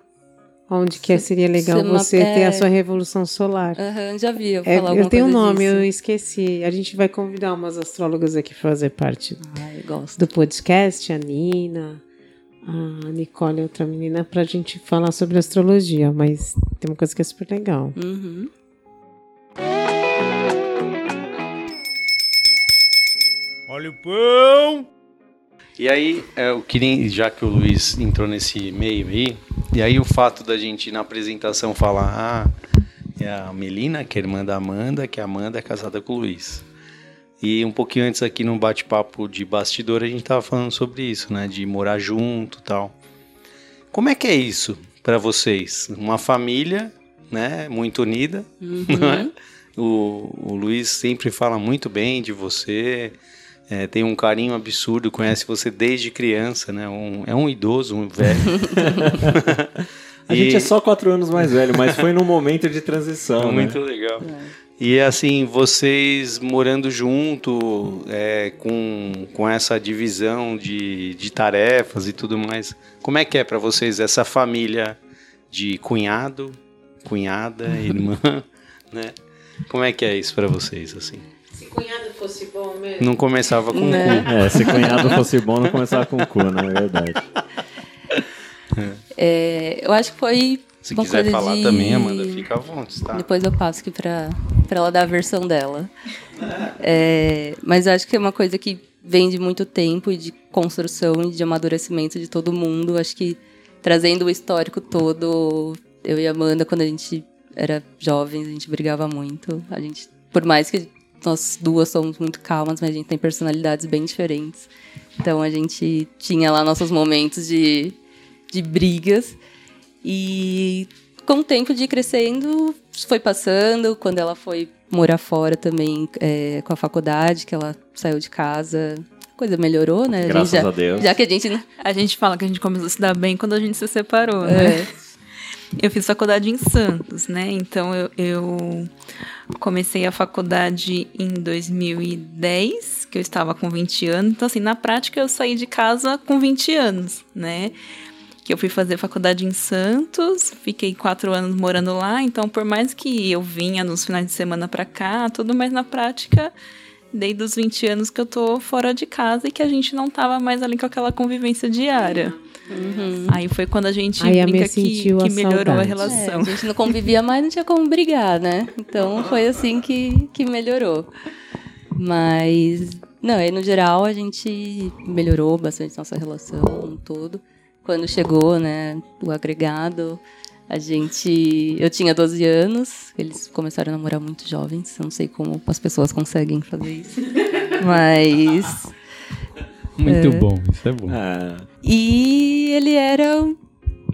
onde que seria legal Você ter a sua revolução solar. Aham, já vi eu É, falar alguma eu tenho um nome, eu disso. esqueci. A gente vai convidar umas astrólogas aqui pra fazer parte Ah, eu gosto. do podcast, a Nina, a Nicole, outra menina, pra gente falar sobre astrologia. Mas tem uma coisa que é super legal. Uhum. Olha o pão! E aí, é, eu queria, já que o Luiz entrou nesse meio aí, e aí o fato da gente na apresentação falar, ah, é a Melina, que é irmã da Amanda, que a Amanda é casada com o Luiz. E um pouquinho antes aqui no bate-papo de bastidor a gente tava falando sobre isso, né, de morar junto, e tal. Como é que é isso para vocês? Uma família, né, muito unida, não é? O, o Luiz sempre fala muito bem de você, é, tem um carinho absurdo, conhece você desde criança, né? Um- é um idoso, um velho. [laughs] A E- gente é só quatro anos mais velho, mas foi num momento de transição, né? muito legal. E assim, vocês morando junto, é, com, com essa divisão de, de tarefas e tudo mais, como é que é para vocês essa família de cunhado, cunhada, irmã, [laughs] né? Como é que é isso pra vocês, assim? Se cunhado fosse bom mesmo. Não começava com Né? cu. É, se cunhado fosse bom, não começava com cu, não é verdade. É, eu acho que foi Se uma quiser coisa falar de... também, Amanda, fica à vontade, tá? Depois eu passo aqui pra, pra ela dar a versão dela. É, mas eu acho que é uma coisa que vem de muito tempo e de construção e de amadurecimento de todo mundo. Acho que trazendo o histórico todo, eu e a Amanda, quando a gente era jovens, a gente brigava muito. A gente, por mais que nós duas somos muito calmas, mas a gente tem personalidades bem diferentes. Então a gente tinha lá nossos momentos de, de brigas. E com o tempo de ir crescendo, foi passando. Quando ela foi morar fora também, é, com a faculdade, que ela saiu de casa, a coisa melhorou, né? A Graças já, a Deus. Já que a gente. A gente fala que a gente começou a se dar bem quando a gente se separou, né? É, Eu fiz faculdade em Santos, né? Então eu, eu comecei a faculdade em 2010, que eu estava com 20 anos. Então, assim, na prática eu saí de casa com 20 anos, né? Que eu fui fazer faculdade em Santos, fiquei quatro anos morando lá. Então, por mais que eu vinha nos finais de semana pra cá, tudo mais na prática, desde os 20 anos que eu tô fora de casa e que a gente não tava mais ali com aquela convivência diária. Aí foi quando a gente Aí a brinca Mia que, sentiu a que melhorou a saudade. é, relação. a gente não convivia mais, não tinha como brigar, né? Então foi assim que, que melhorou. Mas, não, aí no geral a gente melhorou bastante nossa relação um todo. Quando chegou, né, o agregado, a gente. Eu tinha 12 anos, eles começaram a namorar muito jovens, eu não sei como as pessoas conseguem fazer isso. [laughs] Mas. Muito bom, isso é bom. É, E ele era,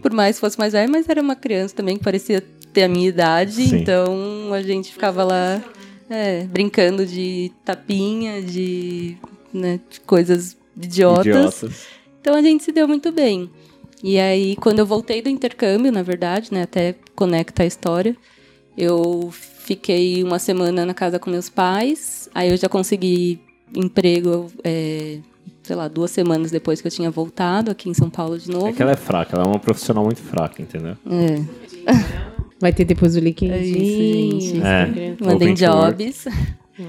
por mais que fosse mais velho, mas era uma criança também que parecia ter a minha idade, Sim. então a gente ficava lá é, brincando de tapinha, de, né, de coisas idiotas. idiotas. Então a gente se deu muito bem. E aí, quando eu voltei do intercâmbio, na verdade, né, até conecta a história, eu fiquei uma semana na casa com meus pais, aí eu já consegui emprego, é, sei lá, duas semanas depois que eu tinha voltado aqui em São Paulo de novo. É que ela é fraca, ela é uma profissional muito fraca, entendeu? É, [laughs] Vai ter depois o LinkedIn. É isso, gente. É. work. jobs.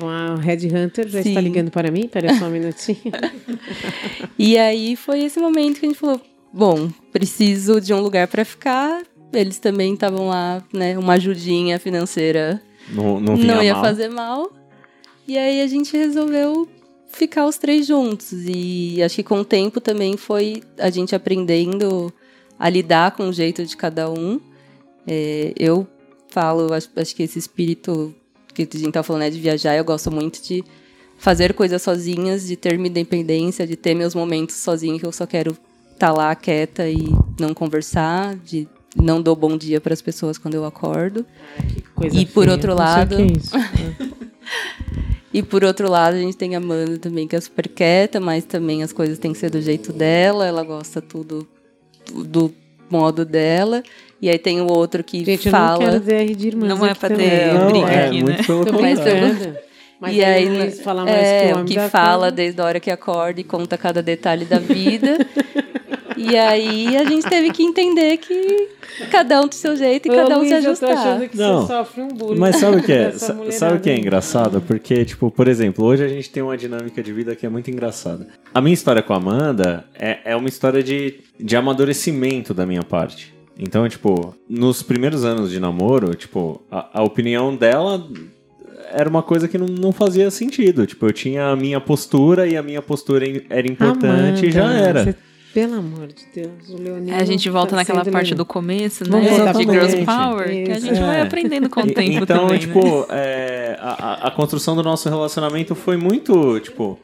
Uau, Red Hunter já Sim. está ligando para mim? Espera só um minutinho. [laughs] E aí foi esse momento que a gente falou: bom, preciso de um lugar para ficar. Eles também estavam lá, né? Uma ajudinha financeira Não, não vinha não ia mal. fazer mal. E aí a gente resolveu ficar os três juntos. E acho que com o tempo também foi a gente aprendendo a lidar com o jeito de cada um. É, eu falo, acho, acho que esse espírito que a gente tá falando é de viajar, eu gosto muito de fazer coisas sozinhas, de ter minha independência, de ter meus momentos sozinho que eu só quero estar lá quieta e não conversar, de não dou bom dia para as pessoas quando eu acordo. Coisa E por feia, outro não sei o lado- que é isso. [laughs] E por outro lado, a gente tem a Amanda também, que é super quieta, mas também as coisas têm que ser do jeito dela, ela gosta tudo do modo dela. E aí tem o outro que Gente, eu fala. não quero DR de irmãs Não é pra ter Não, briga é aqui, muito né? Tô Mas. Mas e aí, o Luiz fala mais é, que o que fala desde a hora que acorda e conta cada detalhe da vida. [laughs] e aí a gente teve que entender que cada um do seu jeito e Ô, cada um Luiz, se eu tô achando ajustar. que Não. você sofre um bullying. Mas sabe o que é? [laughs] Sabe o que é engraçado? Porque, tipo, por exemplo, hoje a gente tem uma dinâmica de vida que é muito engraçada. A minha história com a Amanda é, é uma história de, de amadurecimento da minha parte. Então, tipo, nos primeiros anos de namoro, tipo, a, a opinião dela era uma coisa que não, não fazia sentido. Tipo, eu tinha a minha postura e a minha postura era importante e já Amanda, era. você- Pelo amor de Deus, o Leonino. É, a gente volta tá naquela parte Leonino. do começo, né? voltar De Girls. Power, que a Isso. gente vai É. aprendendo com o tempo então, também, né? tipo, é, a, a- a construção do nosso relacionamento foi muito, tipo,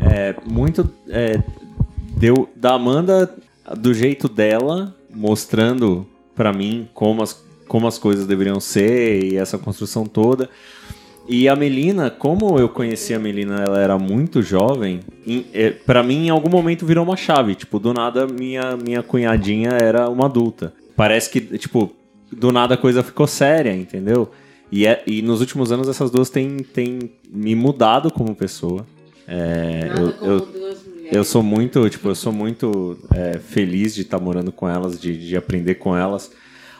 é, muito é, deu da Amanda do jeito dela, mostrando pra mim como as, como as coisas deveriam ser e essa construção toda. E a Melina, como eu conheci a Melina, ela era muito jovem, em, é, para mim em algum momento virou uma chave, tipo, do nada minha minha cunhadinha era uma adulta. Parece que, tipo, do nada a coisa ficou séria, entendeu? E, é- e nos últimos anos essas duas têm, têm me mudado como pessoa. É, eu, como eu, eu sou muito, tipo, eu sou muito é, feliz de estar morando com elas, de, de aprender com elas.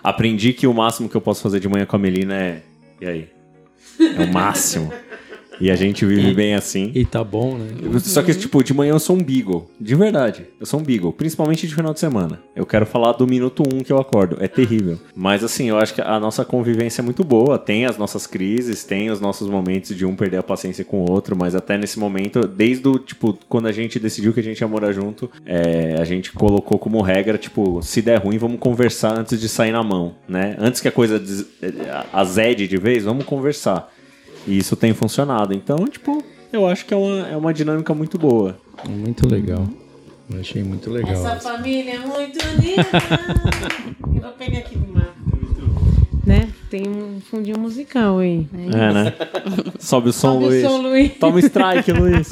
Aprendi que o máximo que eu posso fazer de manhã com a Melina é. E aí? É o máximo. E a gente vive bem assim. E tá bom, né? Só que, tipo, de manhã eu sou um beagle. De verdade. Eu sou um beagle. Principalmente de final de semana. Eu quero falar do minuto um que eu acordo. É terrível. Mas, assim, eu acho que a nossa convivência é muito boa. Tem as nossas crises, tem os nossos momentos de um perder a paciência com o outro. Mas até nesse momento, desde o, tipo, quando a gente decidiu que a gente ia morar junto, é, a gente colocou como regra, tipo, se der ruim, vamos conversar antes de sair na mão, né? Antes que a coisa azede de vez, vamos conversar. E isso tem funcionado. Então, tipo, eu acho que é uma, é uma dinâmica muito boa. Muito legal. Eu achei muito legal. Essa família é muito unida. Eu vou pegar aqui do mapa. Né? Tem um fundinho musical aí. É, né? Sobe o som, Sobe o Luiz. som, Luiz. Toma strike, Luiz.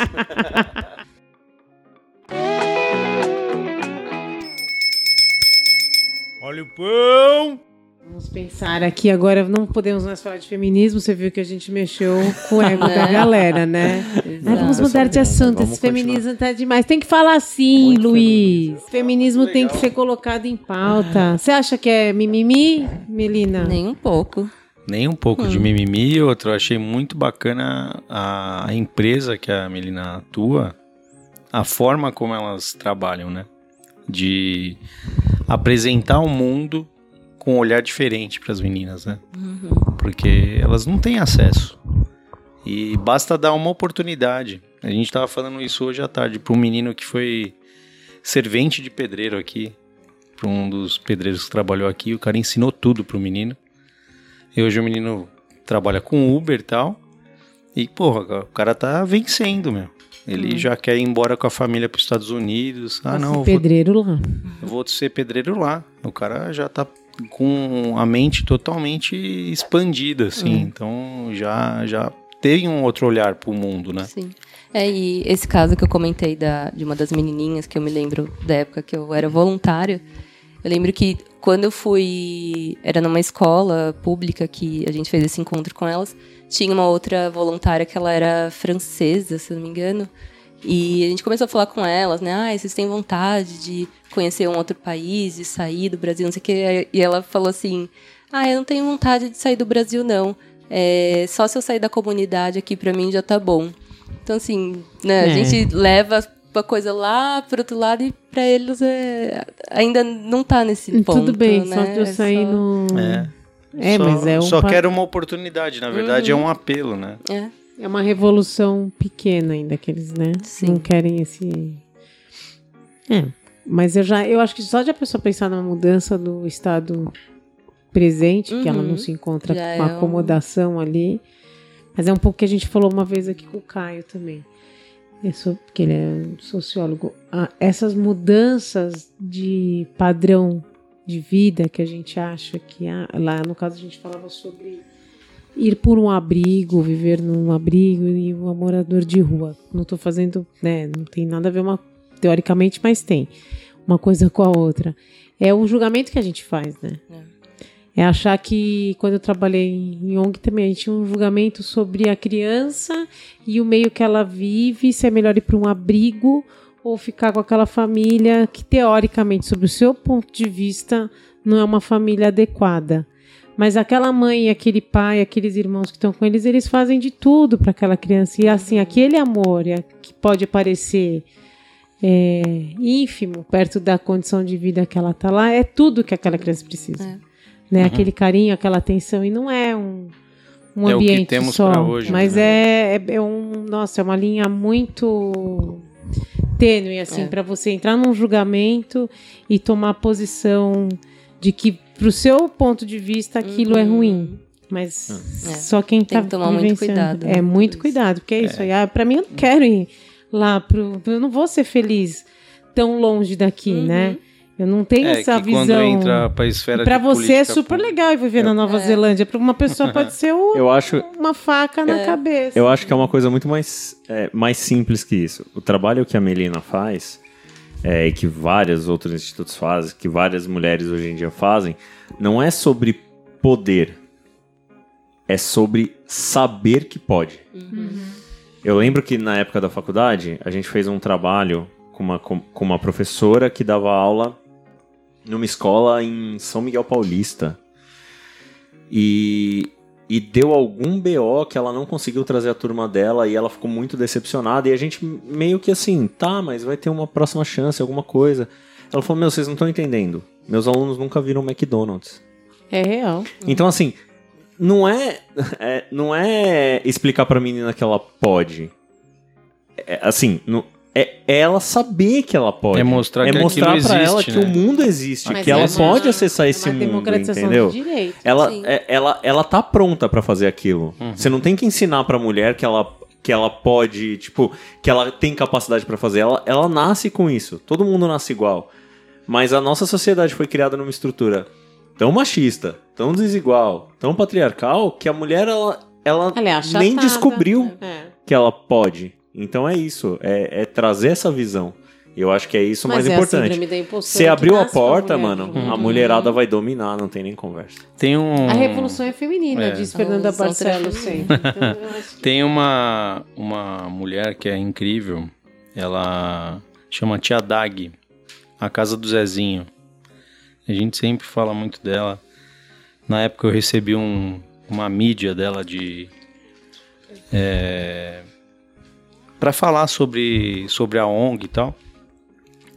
Olha o pão! Vamos pensar aqui agora, não podemos mais falar de feminismo, você viu que a gente mexeu com o ego da [laughs] galera, né? Ai, vamos mudar de assunto, Vamos esse feminismo tá demais. Tem que falar assim, Luiz. Feminismo tem que ser colocado em pauta. Você acha que é mimimi, Melina? Nem um pouco. Nem um pouco de mimimi. E outro, eu achei muito bacana a, a empresa que a Melina atua, a forma como elas trabalham, né? De apresentar o mundo com um olhar diferente para as meninas, né? Porque elas não têm acesso. E basta dar uma oportunidade. A gente estava falando isso hoje à tarde para um menino que foi servente de pedreiro aqui, para um dos pedreiros que trabalhou aqui. O cara ensinou tudo pro menino. E hoje o menino trabalha com Uber e tal. E, porra, o cara tá vencendo, meu. Ele já quer ir embora com a família para os Estados Unidos. Ah, não, eu vou, Pedreiro lá. eu vou ser pedreiro lá. O cara já tá com a mente totalmente expandida, assim. Então já, já tem um outro olhar pro mundo, né? Sim. É, e esse caso que eu comentei da, de uma das menininhas, que eu me lembro da época que eu era voluntário, eu lembro que quando eu fui. Era numa escola pública que a gente fez esse encontro com elas, tinha uma outra voluntária que ela era francesa, se não me engano. E a gente começou a falar com elas, né? Ah, vocês têm vontade de conhecer um outro país, de sair do Brasil, não sei o quê. E ela falou assim: Ah, eu não tenho vontade de sair do Brasil, não. É, só se eu sair da comunidade aqui, pra mim já tá bom. Então, assim, né, a É. gente leva a coisa lá pro outro lado e pra eles é, ainda não tá nesse ponto. Tudo bem, né? só de eu É sair só- no. É. É, só, mas é um Só pa- quero uma oportunidade, na verdade é um apelo, né? É. É uma revolução pequena ainda que eles, né? Sim. Não querem esse. É. Mas eu já, eu acho que só de a pessoa pensar numa mudança do estado presente, que ela Uhum. não se encontra Já com é um- acomodação ali. Mas é um pouco que a gente falou uma vez aqui com o Caio também. É so- porque ele é um sociólogo. Ah, essas mudanças de padrão de vida que a gente acha que há, lá no caso a gente falava sobre ir por um abrigo, viver num abrigo e um morador de rua. Não estou fazendo, né? Não tem nada a ver uma teoricamente, mas tem uma coisa com a outra. É o julgamento que a gente faz, né? É achar que quando eu trabalhei em ONG também a gente tinha um julgamento sobre a criança e o meio que ela vive, se é melhor ir para um abrigo ou ficar com aquela família que teoricamente, sob o seu ponto de vista, não é uma família adequada. Mas aquela mãe, aquele pai, aqueles irmãos que estão com eles, eles fazem de tudo para aquela criança. E assim, aquele amor é, que pode parecer é, ínfimo perto da condição de vida que ela está lá, é tudo que aquela criança precisa. É. Né? Aquele carinho, aquela atenção. E não é um, um É o que ambiente temos só. hoje, mas né? é, é, é um. Nossa, é uma linha muito tênue, assim, É. para você entrar num julgamento e tomar a posição de que, pro seu ponto de vista, aquilo é ruim. Mas É. só quem Tem tá que tomar muito cuidado, É né, muito com isso. cuidado, porque é isso aí. Ah, pra mim, eu não quero ir lá pro. Eu não vou ser feliz tão longe daqui, Uhum. né? Eu não tenho É essa que quando visão. entra pra esfera Pra de você é super pública- legal viver na Nova Zelândia. Pra uma pessoa pode [laughs] ser o- Eu acho, uma faca na cabeça. eu acho que é uma coisa muito mais, é, mais simples que isso. O trabalho que a Melina faz, é, e que vários outros institutos fazem, que várias mulheres hoje em dia fazem, não é sobre poder. É sobre saber que pode. Eu lembro que na época da faculdade, a gente fez um trabalho com uma, com uma professora que dava aula numa escola em São Miguel Paulista. e, e deu algum BO que ela não conseguiu trazer a turma dela e ela ficou muito decepcionada. E a gente meio que assim, tá, mas vai ter uma próxima chance, alguma coisa. Ela falou: Meu, vocês não estão entendendo. Meus alunos nunca viram McDonald's. É real. Então, assim, não é, [laughs] é- não é explicar pra menina que ela pode. É, assim, não- é ela saber que ela pode. É mostrar é que mostrar aquilo pra ela existe, que né? o mundo existe, Mas que é ela uma- pode acessar é esse uma mundo, democratização entendeu? de direito. Ela, é- ela, ela tá pronta pra fazer aquilo. Uhum. Você não tem que ensinar pra mulher que ela, que ela pode, tipo, que ela tem capacidade pra fazer. Ela, ela nasce com isso. Todo mundo nasce igual. Mas a nossa sociedade foi criada numa estrutura tão machista, tão desigual, tão patriarcal, que a mulher, ela, ela Ela é nem descobriu É. que ela pode. Então é isso, é, é trazer essa visão. E eu acho que é isso o Mas mais é importante. Você abriu a porta, mulher, mano, né? a mulherada vai dominar, não tem nem conversa. Tem um. A revolução é feminina, É. diz Fernanda Revolução Barcelos será sempre. Então, [laughs] que- Tem uma, uma mulher que é incrível. Ela chama Tia Dag, a casa do Zezinho. A gente sempre fala muito dela. Na época eu recebi um, uma mídia dela de. É, para falar sobre, sobre a ONG e tal.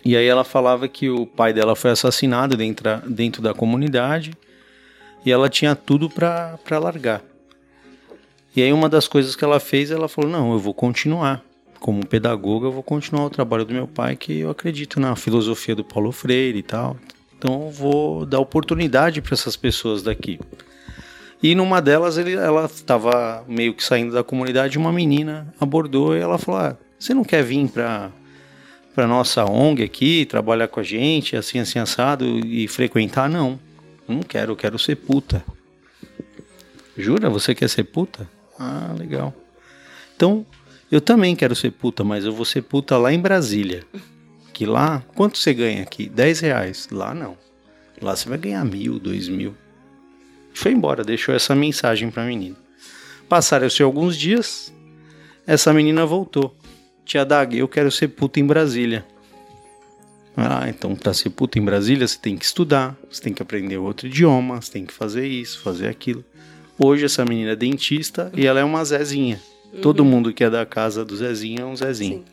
E aí ela falava que o pai dela foi assassinado dentro, dentro da comunidade e ela tinha tudo para largar. E aí uma das coisas que ela fez, ela falou: "Não, eu vou continuar. Como pedagoga, eu vou continuar o trabalho do meu pai, que eu acredito na filosofia do Paulo Freire e tal. Então eu vou dar oportunidade para essas pessoas daqui." E numa delas ele, ela estava meio que saindo da comunidade, uma menina abordou e ela falou: ah, "Você não quer vir para para nossa ONG aqui, trabalhar com a gente, assim assim assado e frequentar não. Não quero, quero ser puta." Jura? Você quer ser puta? Ah, legal. Então, eu também quero ser puta, mas eu vou ser puta lá em Brasília. Que lá, quanto você ganha aqui? 10 reais. Lá não. Lá você vai ganhar mil, dois mil. Foi embora, deixou essa mensagem pra menina. Passaram-se alguns dias, essa menina voltou. Tia Dag, eu quero ser puta em Brasília. Ah, então pra ser puta em Brasília você tem que estudar, você tem que aprender outro idioma, você tem que fazer isso, fazer aquilo. Hoje essa menina é dentista e ela é uma Zezinha. Todo mundo que é da casa do Zezinho é um Zezinho. Sim.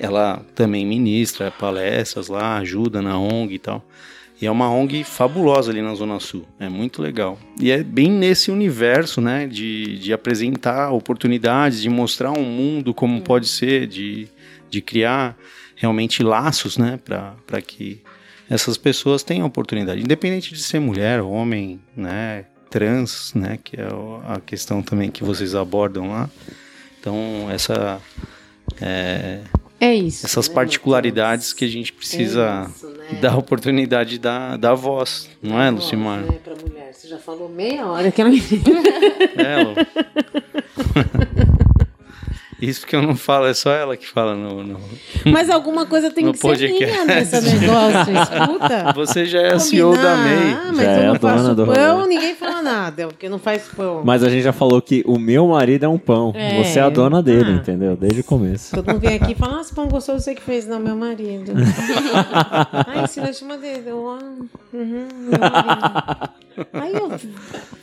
Ela também ministra palestras lá, ajuda na ONG e tal. E é uma ONG fabulosa ali na Zona Sul. É muito legal. E é bem nesse universo, né? De, de apresentar oportunidades, de mostrar um mundo como pode ser, de, de criar realmente laços, né? Para que essas pessoas tenham oportunidade. Independente de ser mulher, homem, né? Trans, né? Que é a questão também que vocês abordam lá. Então, essa... é, É isso. essas né, particularidades que a gente precisa É isso, né? dar oportunidade da, da voz, não é, Voz, Lucimar? Né, pra mulher. Você já falou meia hora que ela me [laughs] É, Lu. [laughs] Isso que eu não falo, é só ela que fala no. no- Mas alguma coisa tem que ser minha podcast. nesse [laughs] negócio, escuta. Você já é a CEO da. MEI. Ah, mas Já eu é a não faço dona do pão, rolê. ninguém fala nada, porque não faz pão. Mas a gente já falou que o meu marido é um pão. É. Você é a dona dele, Ah. entendeu? Desde o começo. Todo mundo vem aqui e fala, nossa, pão gostoso, você que fez. Não, meu marido. [laughs] Ai, ensina chama dele. Eu, ah, uhum, meu marido. [laughs] Aí eu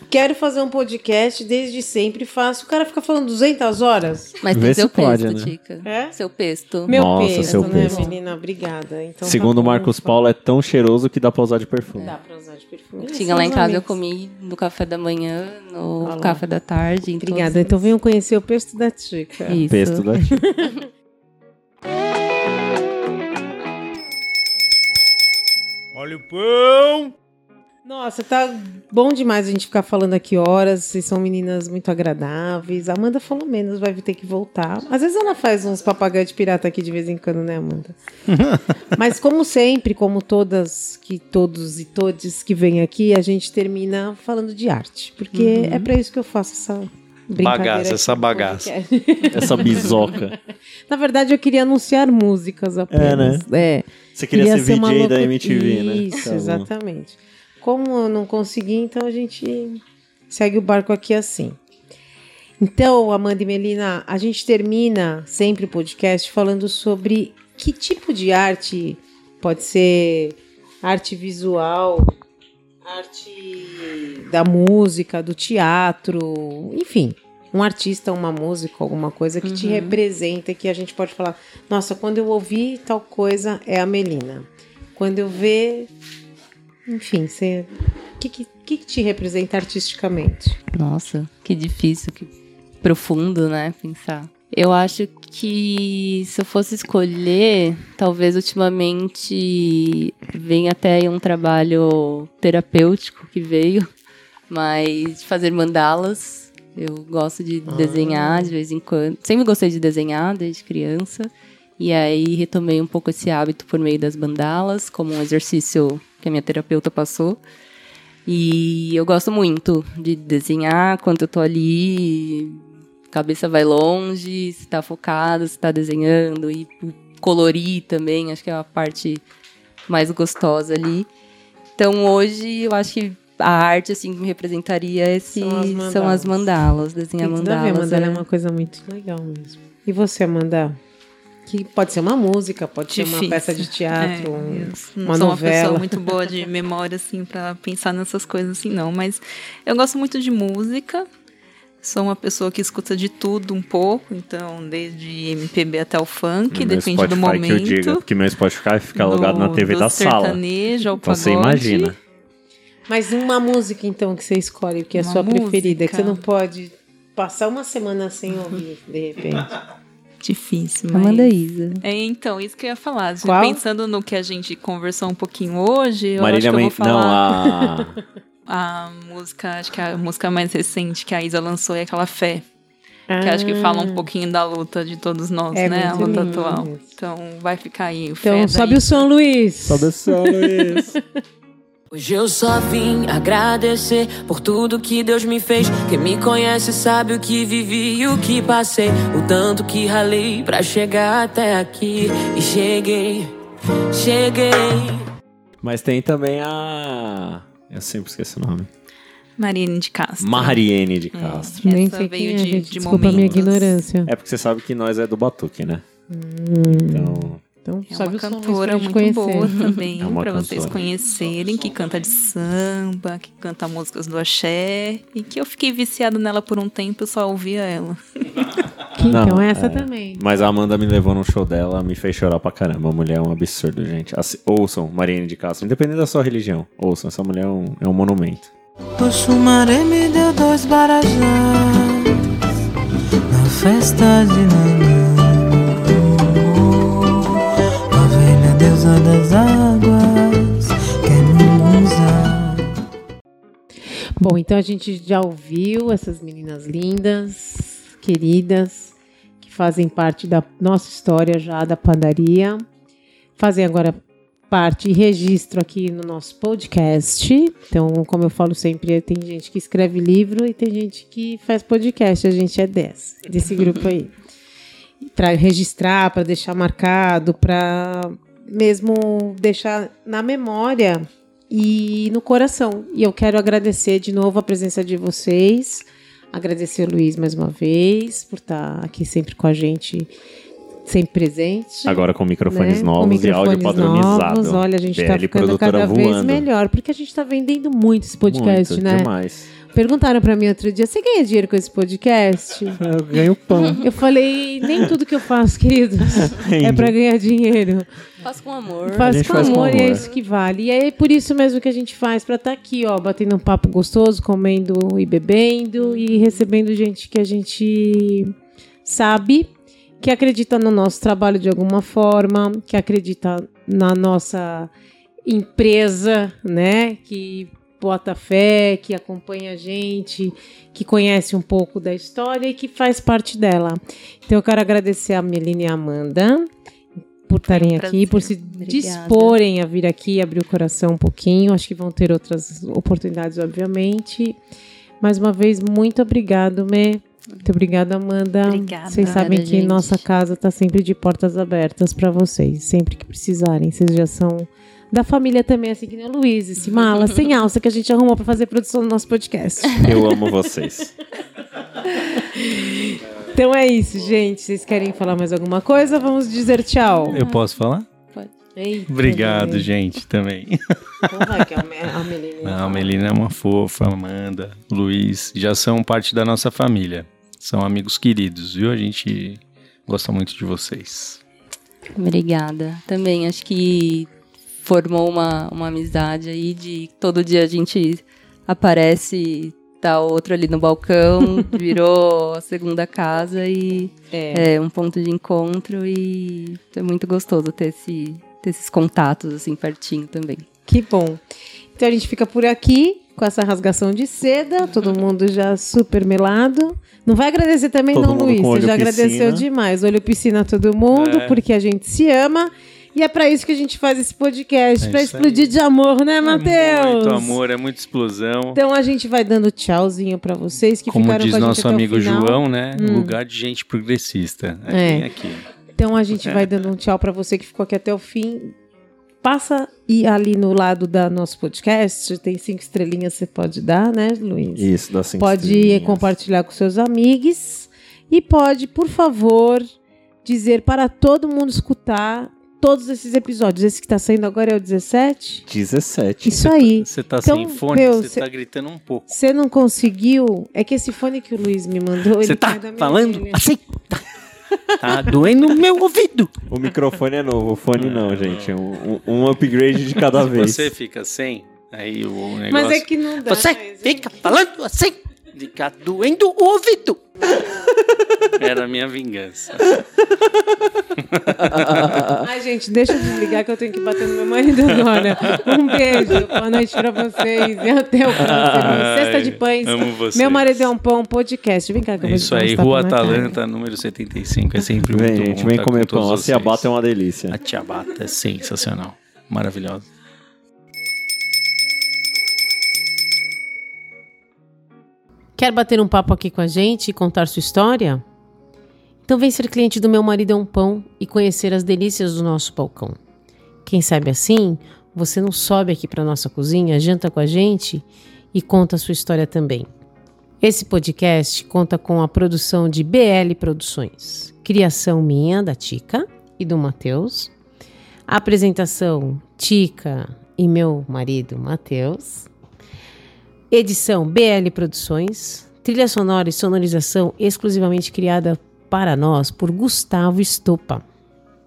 quero fazer um podcast desde sempre, faço. O cara fica falando 200 horas. Mas Vê tem se seu pode, pesto, né? Tica. É? Seu pesto. Meu Nossa, peso, seu né, peso. menina? Obrigada. Então, Segundo tá o bom, Marcos. Paulo, é tão cheiroso que dá pra usar de perfume. Dá pra usar de perfume. Tinha lá em casa, eu comi no café da manhã, no Olha lá. café da tarde. Obrigada. todos Então venham conhecer o pesto da Tica. Isso. Pesto da tia. [laughs] Olha o pão! Nossa, tá bom demais a gente ficar falando aqui horas. Vocês são meninas muito agradáveis. A Amanda falou menos, vai ter que voltar. Às vezes ela faz uns papagaios de pirata aqui de vez em quando, né, Amanda? [laughs] Mas como sempre, como todas, que todos e todes que vêm aqui, a gente termina falando de arte, porque é pra isso que eu faço essa brincadeira Bagaça, essa bagaça. [laughs] Essa bizoca. Na verdade, eu queria anunciar músicas apenas. É, Você queria, ser uma VJ da MTV, né? Isso, Tá exatamente. Como eu não consegui, então a gente segue o barco aqui assim. Então, Amanda e Melina, a gente termina sempre o podcast falando sobre que tipo de arte pode ser arte visual, arte da música, do teatro, enfim. Um artista, uma música, alguma coisa que te representa, que a gente pode falar, nossa, quando eu ouvi tal coisa, é a Melina. Quando eu ver. Enfim, você. O que, que, que que te representa artisticamente? Nossa, que difícil, que profundo, né? Pensar. Eu acho que se eu fosse escolher, talvez ultimamente venha até um trabalho terapêutico que veio, mas de fazer mandalas. Eu gosto de desenhar de vez em quando. Sempre gostei de desenhar desde criança. E aí retomei um pouco esse hábito por meio das mandalas, como um exercício que a minha terapeuta passou. E eu gosto muito de desenhar quando eu tô ali, cabeça vai longe, se tá focado, se tá desenhando, e colorir também, acho que é a parte mais gostosa ali. Então hoje eu acho que a arte assim que me representaria esse São as mandalas. são as mandalas, desenhar Tem tudo a ver, mandalas. mandala é é. uma coisa muito legal mesmo. E você, Amanda? Que pode ser uma música, pode ser uma Difícil. peça de teatro, É, um- uma sou uma novela. pessoa muito boa de [laughs] memória, assim, pra pensar nessas coisas assim, não. Mas eu gosto muito de música. Sou uma pessoa que escuta de tudo um pouco, então, desde MPB até o funk, No depende do Spotify que eu diga, momento. porque meu Spotify fica alugado na TV do da sala. Então você imagina. Mas uma música, então, que você escolhe, que é a Uma sua preferida, que você música. não pode passar uma semana sem ouvir, de repente. Difícil, mas... Amanda Isa. É, então, isso que eu ia falar. Qual? Pensando no que a gente conversou um pouquinho hoje, eu Marília acho que eu vou falar Não, a. [laughs] a música, acho que a música mais recente que a Isa lançou é aquela Fé. Que acho que fala um pouquinho da luta de todos nós, É né? A luta lindo atual. Então vai ficar aí o Fé Então, sobe o Isa. som, Luiz. Sobe o som, Luiz. [laughs] Hoje eu só vim agradecer por tudo que Deus me fez. Quem me conhece sabe o que vivi e o que passei. O tanto que ralei pra chegar até aqui. E cheguei, cheguei. Mas tem também a. Eu sempre esqueço o nome. Marine de Castro. Mariene de Castro. Nem Essa sei veio quem é, de- gente. de Desculpa a minha ignorância. É porque você sabe que nós é do Batuque, né? Então. Então, É uma cantora muito conhecer. boa [laughs] também, É uma pra vocês conhecerem, que canta de samba, que canta músicas do axé, e que eu fiquei viciado nela por um tempo, eu só ouvia ela. Não, então, essa é. também. Mas a Amanda me levou num show dela, me fez chorar pra caramba. A mulher é um absurdo, gente. Assi- ouçam Mariene de Castro, independente da sua religião. Ouçam, essa mulher é um, é um monumento. Me deu dois barajás na festa de Nanã. Deusa das águas quer me usar. Bom, então a gente já ouviu essas meninas lindas, queridas, que fazem parte da nossa história já da padaria. Fazem agora parte e registro aqui no nosso podcast. Então, como eu falo sempre, tem gente que escreve livro e tem gente que faz podcast. A gente é dessa, desse grupo aí. Para registrar, para deixar marcado, para mesmo deixar na memória e no coração. E eu quero agradecer de novo a presença de vocês, agradecer o Luiz mais uma vez por estar aqui sempre com a gente, sempre presente. Agora com microfones né? novos Com e áudio microfones padronizado. novos. Olha, a gente tá PL ficando cada vez voando. melhor, porque a gente tá vendendo muito esse podcast, Muito, né? demais. Perguntaram pra mim outro dia, você ganha dinheiro com esse podcast? [laughs] Eu ganho pão. Eu falei, nem tudo que eu faço, queridos, [laughs] é pra ganhar dinheiro. Faço com amor. Faz com faz com amor e é amor. isso que vale. E é por isso mesmo que a gente faz, pra estar aqui, ó, batendo um papo gostoso, comendo e bebendo e recebendo gente que a gente sabe que acredita no nosso trabalho de alguma forma, que acredita na nossa empresa, né? Que bota fé, que acompanha a gente, que conhece um pouco da história e que faz parte dela. Então eu quero agradecer a Melina e a Amanda por estarem um aqui, por se Obrigada. disporem a vir aqui, abrir o coração um pouquinho. Acho que vão ter outras oportunidades, obviamente. Mais uma vez, muito obrigado, Mê. Muito obrigada, Amanda. Obrigada. Vocês sabem que gente. nossa casa está sempre de portas abertas para vocês, sempre que precisarem. Vocês já são da família também, assim que nem o Luiz, esse mala [laughs] sem alça que a gente arrumou para fazer a produção do nosso podcast. Eu amo vocês. [laughs] Então é isso, gente. Vocês querem falar mais alguma coisa? Vamos dizer tchau. Eu posso falar? Pode. Eita, Obrigado, Deus. gente, também. Então vai, que a Me- a Melina. Não, a Melina é uma fofa, a Amanda, o Luiz, já são parte da nossa família. São amigos queridos, viu? A gente gosta muito de vocês. Obrigada. Também acho que formou uma, uma amizade aí de todo dia a gente aparece, tá outro ali no balcão, [laughs] virou a segunda casa e É. é um ponto de encontro e é muito gostoso ter, esse, ter esses contatos assim pertinho também. Que bom. Então a gente fica por aqui com essa rasgação de seda, todo mundo já super melado. Não vai agradecer também Todo não, Luiz. Você já piscina. agradeceu demais. Olho piscina a todo mundo, É. porque a gente se ama. E é pra isso que a gente faz esse podcast, É isso explodir aí. de amor, né, É Matheus? muito amor, é muita explosão. Então a gente vai dando tchauzinho pra vocês que Como ficaram diz com a gente nosso até o amigo. João, né? Hum. Lugar de gente progressista. É, É. aqui. Então a gente vai dando um tchau pra você que ficou aqui até o fim. Passa e ali no lado da nosso podcast, tem cinco estrelinhas, você pode dar, né, Luiz? Isso, dá cinco pode estrelinhas. compartilhar com seus amigos e pode, por favor, dizer para todo mundo escutar todos esses episódios. Esse que tá saindo agora é o 17? 17. Isso aí. Você tá Então, sem fone, você cê- tá gritando um pouco. Você não conseguiu? É que esse fone que o Luiz me mandou, Você ele tá falando orelha. assim? Tá, tá doendo o meu ouvido. O microfone é novo, o fone não, gente. Um, um- upgrade de cada [laughs] Se vez. você fica sem, aí o negócio... Mas é que não dá. Você fica falando assim, fica doendo o ouvido. Era a minha vingança. Ai, gente, deixa eu desligar que eu tenho que bater no meu marido agora. Um beijo, boa noite pra vocês e até o próximo. Sexta de Pães. Amo vocês. Meu marido é um pão podcast. Vem cá que eu É vou isso aí, Rua na cara. Atalanta, número 75. É sempre Vem, muito gente, bom vem estar comer com pão. A vocês. ciabatta é uma delícia. A ciabatta é sensacional. Maravilhosa. Quer bater um papo aqui com a gente e contar sua história? Então vem ser cliente do Meu Marido é um Pão e conhecer as delícias do nosso balcão. Quem sabe assim, você não sobe aqui para nossa cozinha, janta com a gente e conta sua história também. Esse podcast conta com a produção de BL Produções, criação minha, da Tica e do Matheus, apresentação Tica e meu marido Matheus, Edição BL Produções. Trilha sonora e sonorização exclusivamente criada para nós por Gustavo Estopa.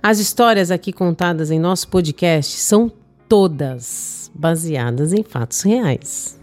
As histórias aqui contadas em nosso podcast são todas baseadas em fatos reais.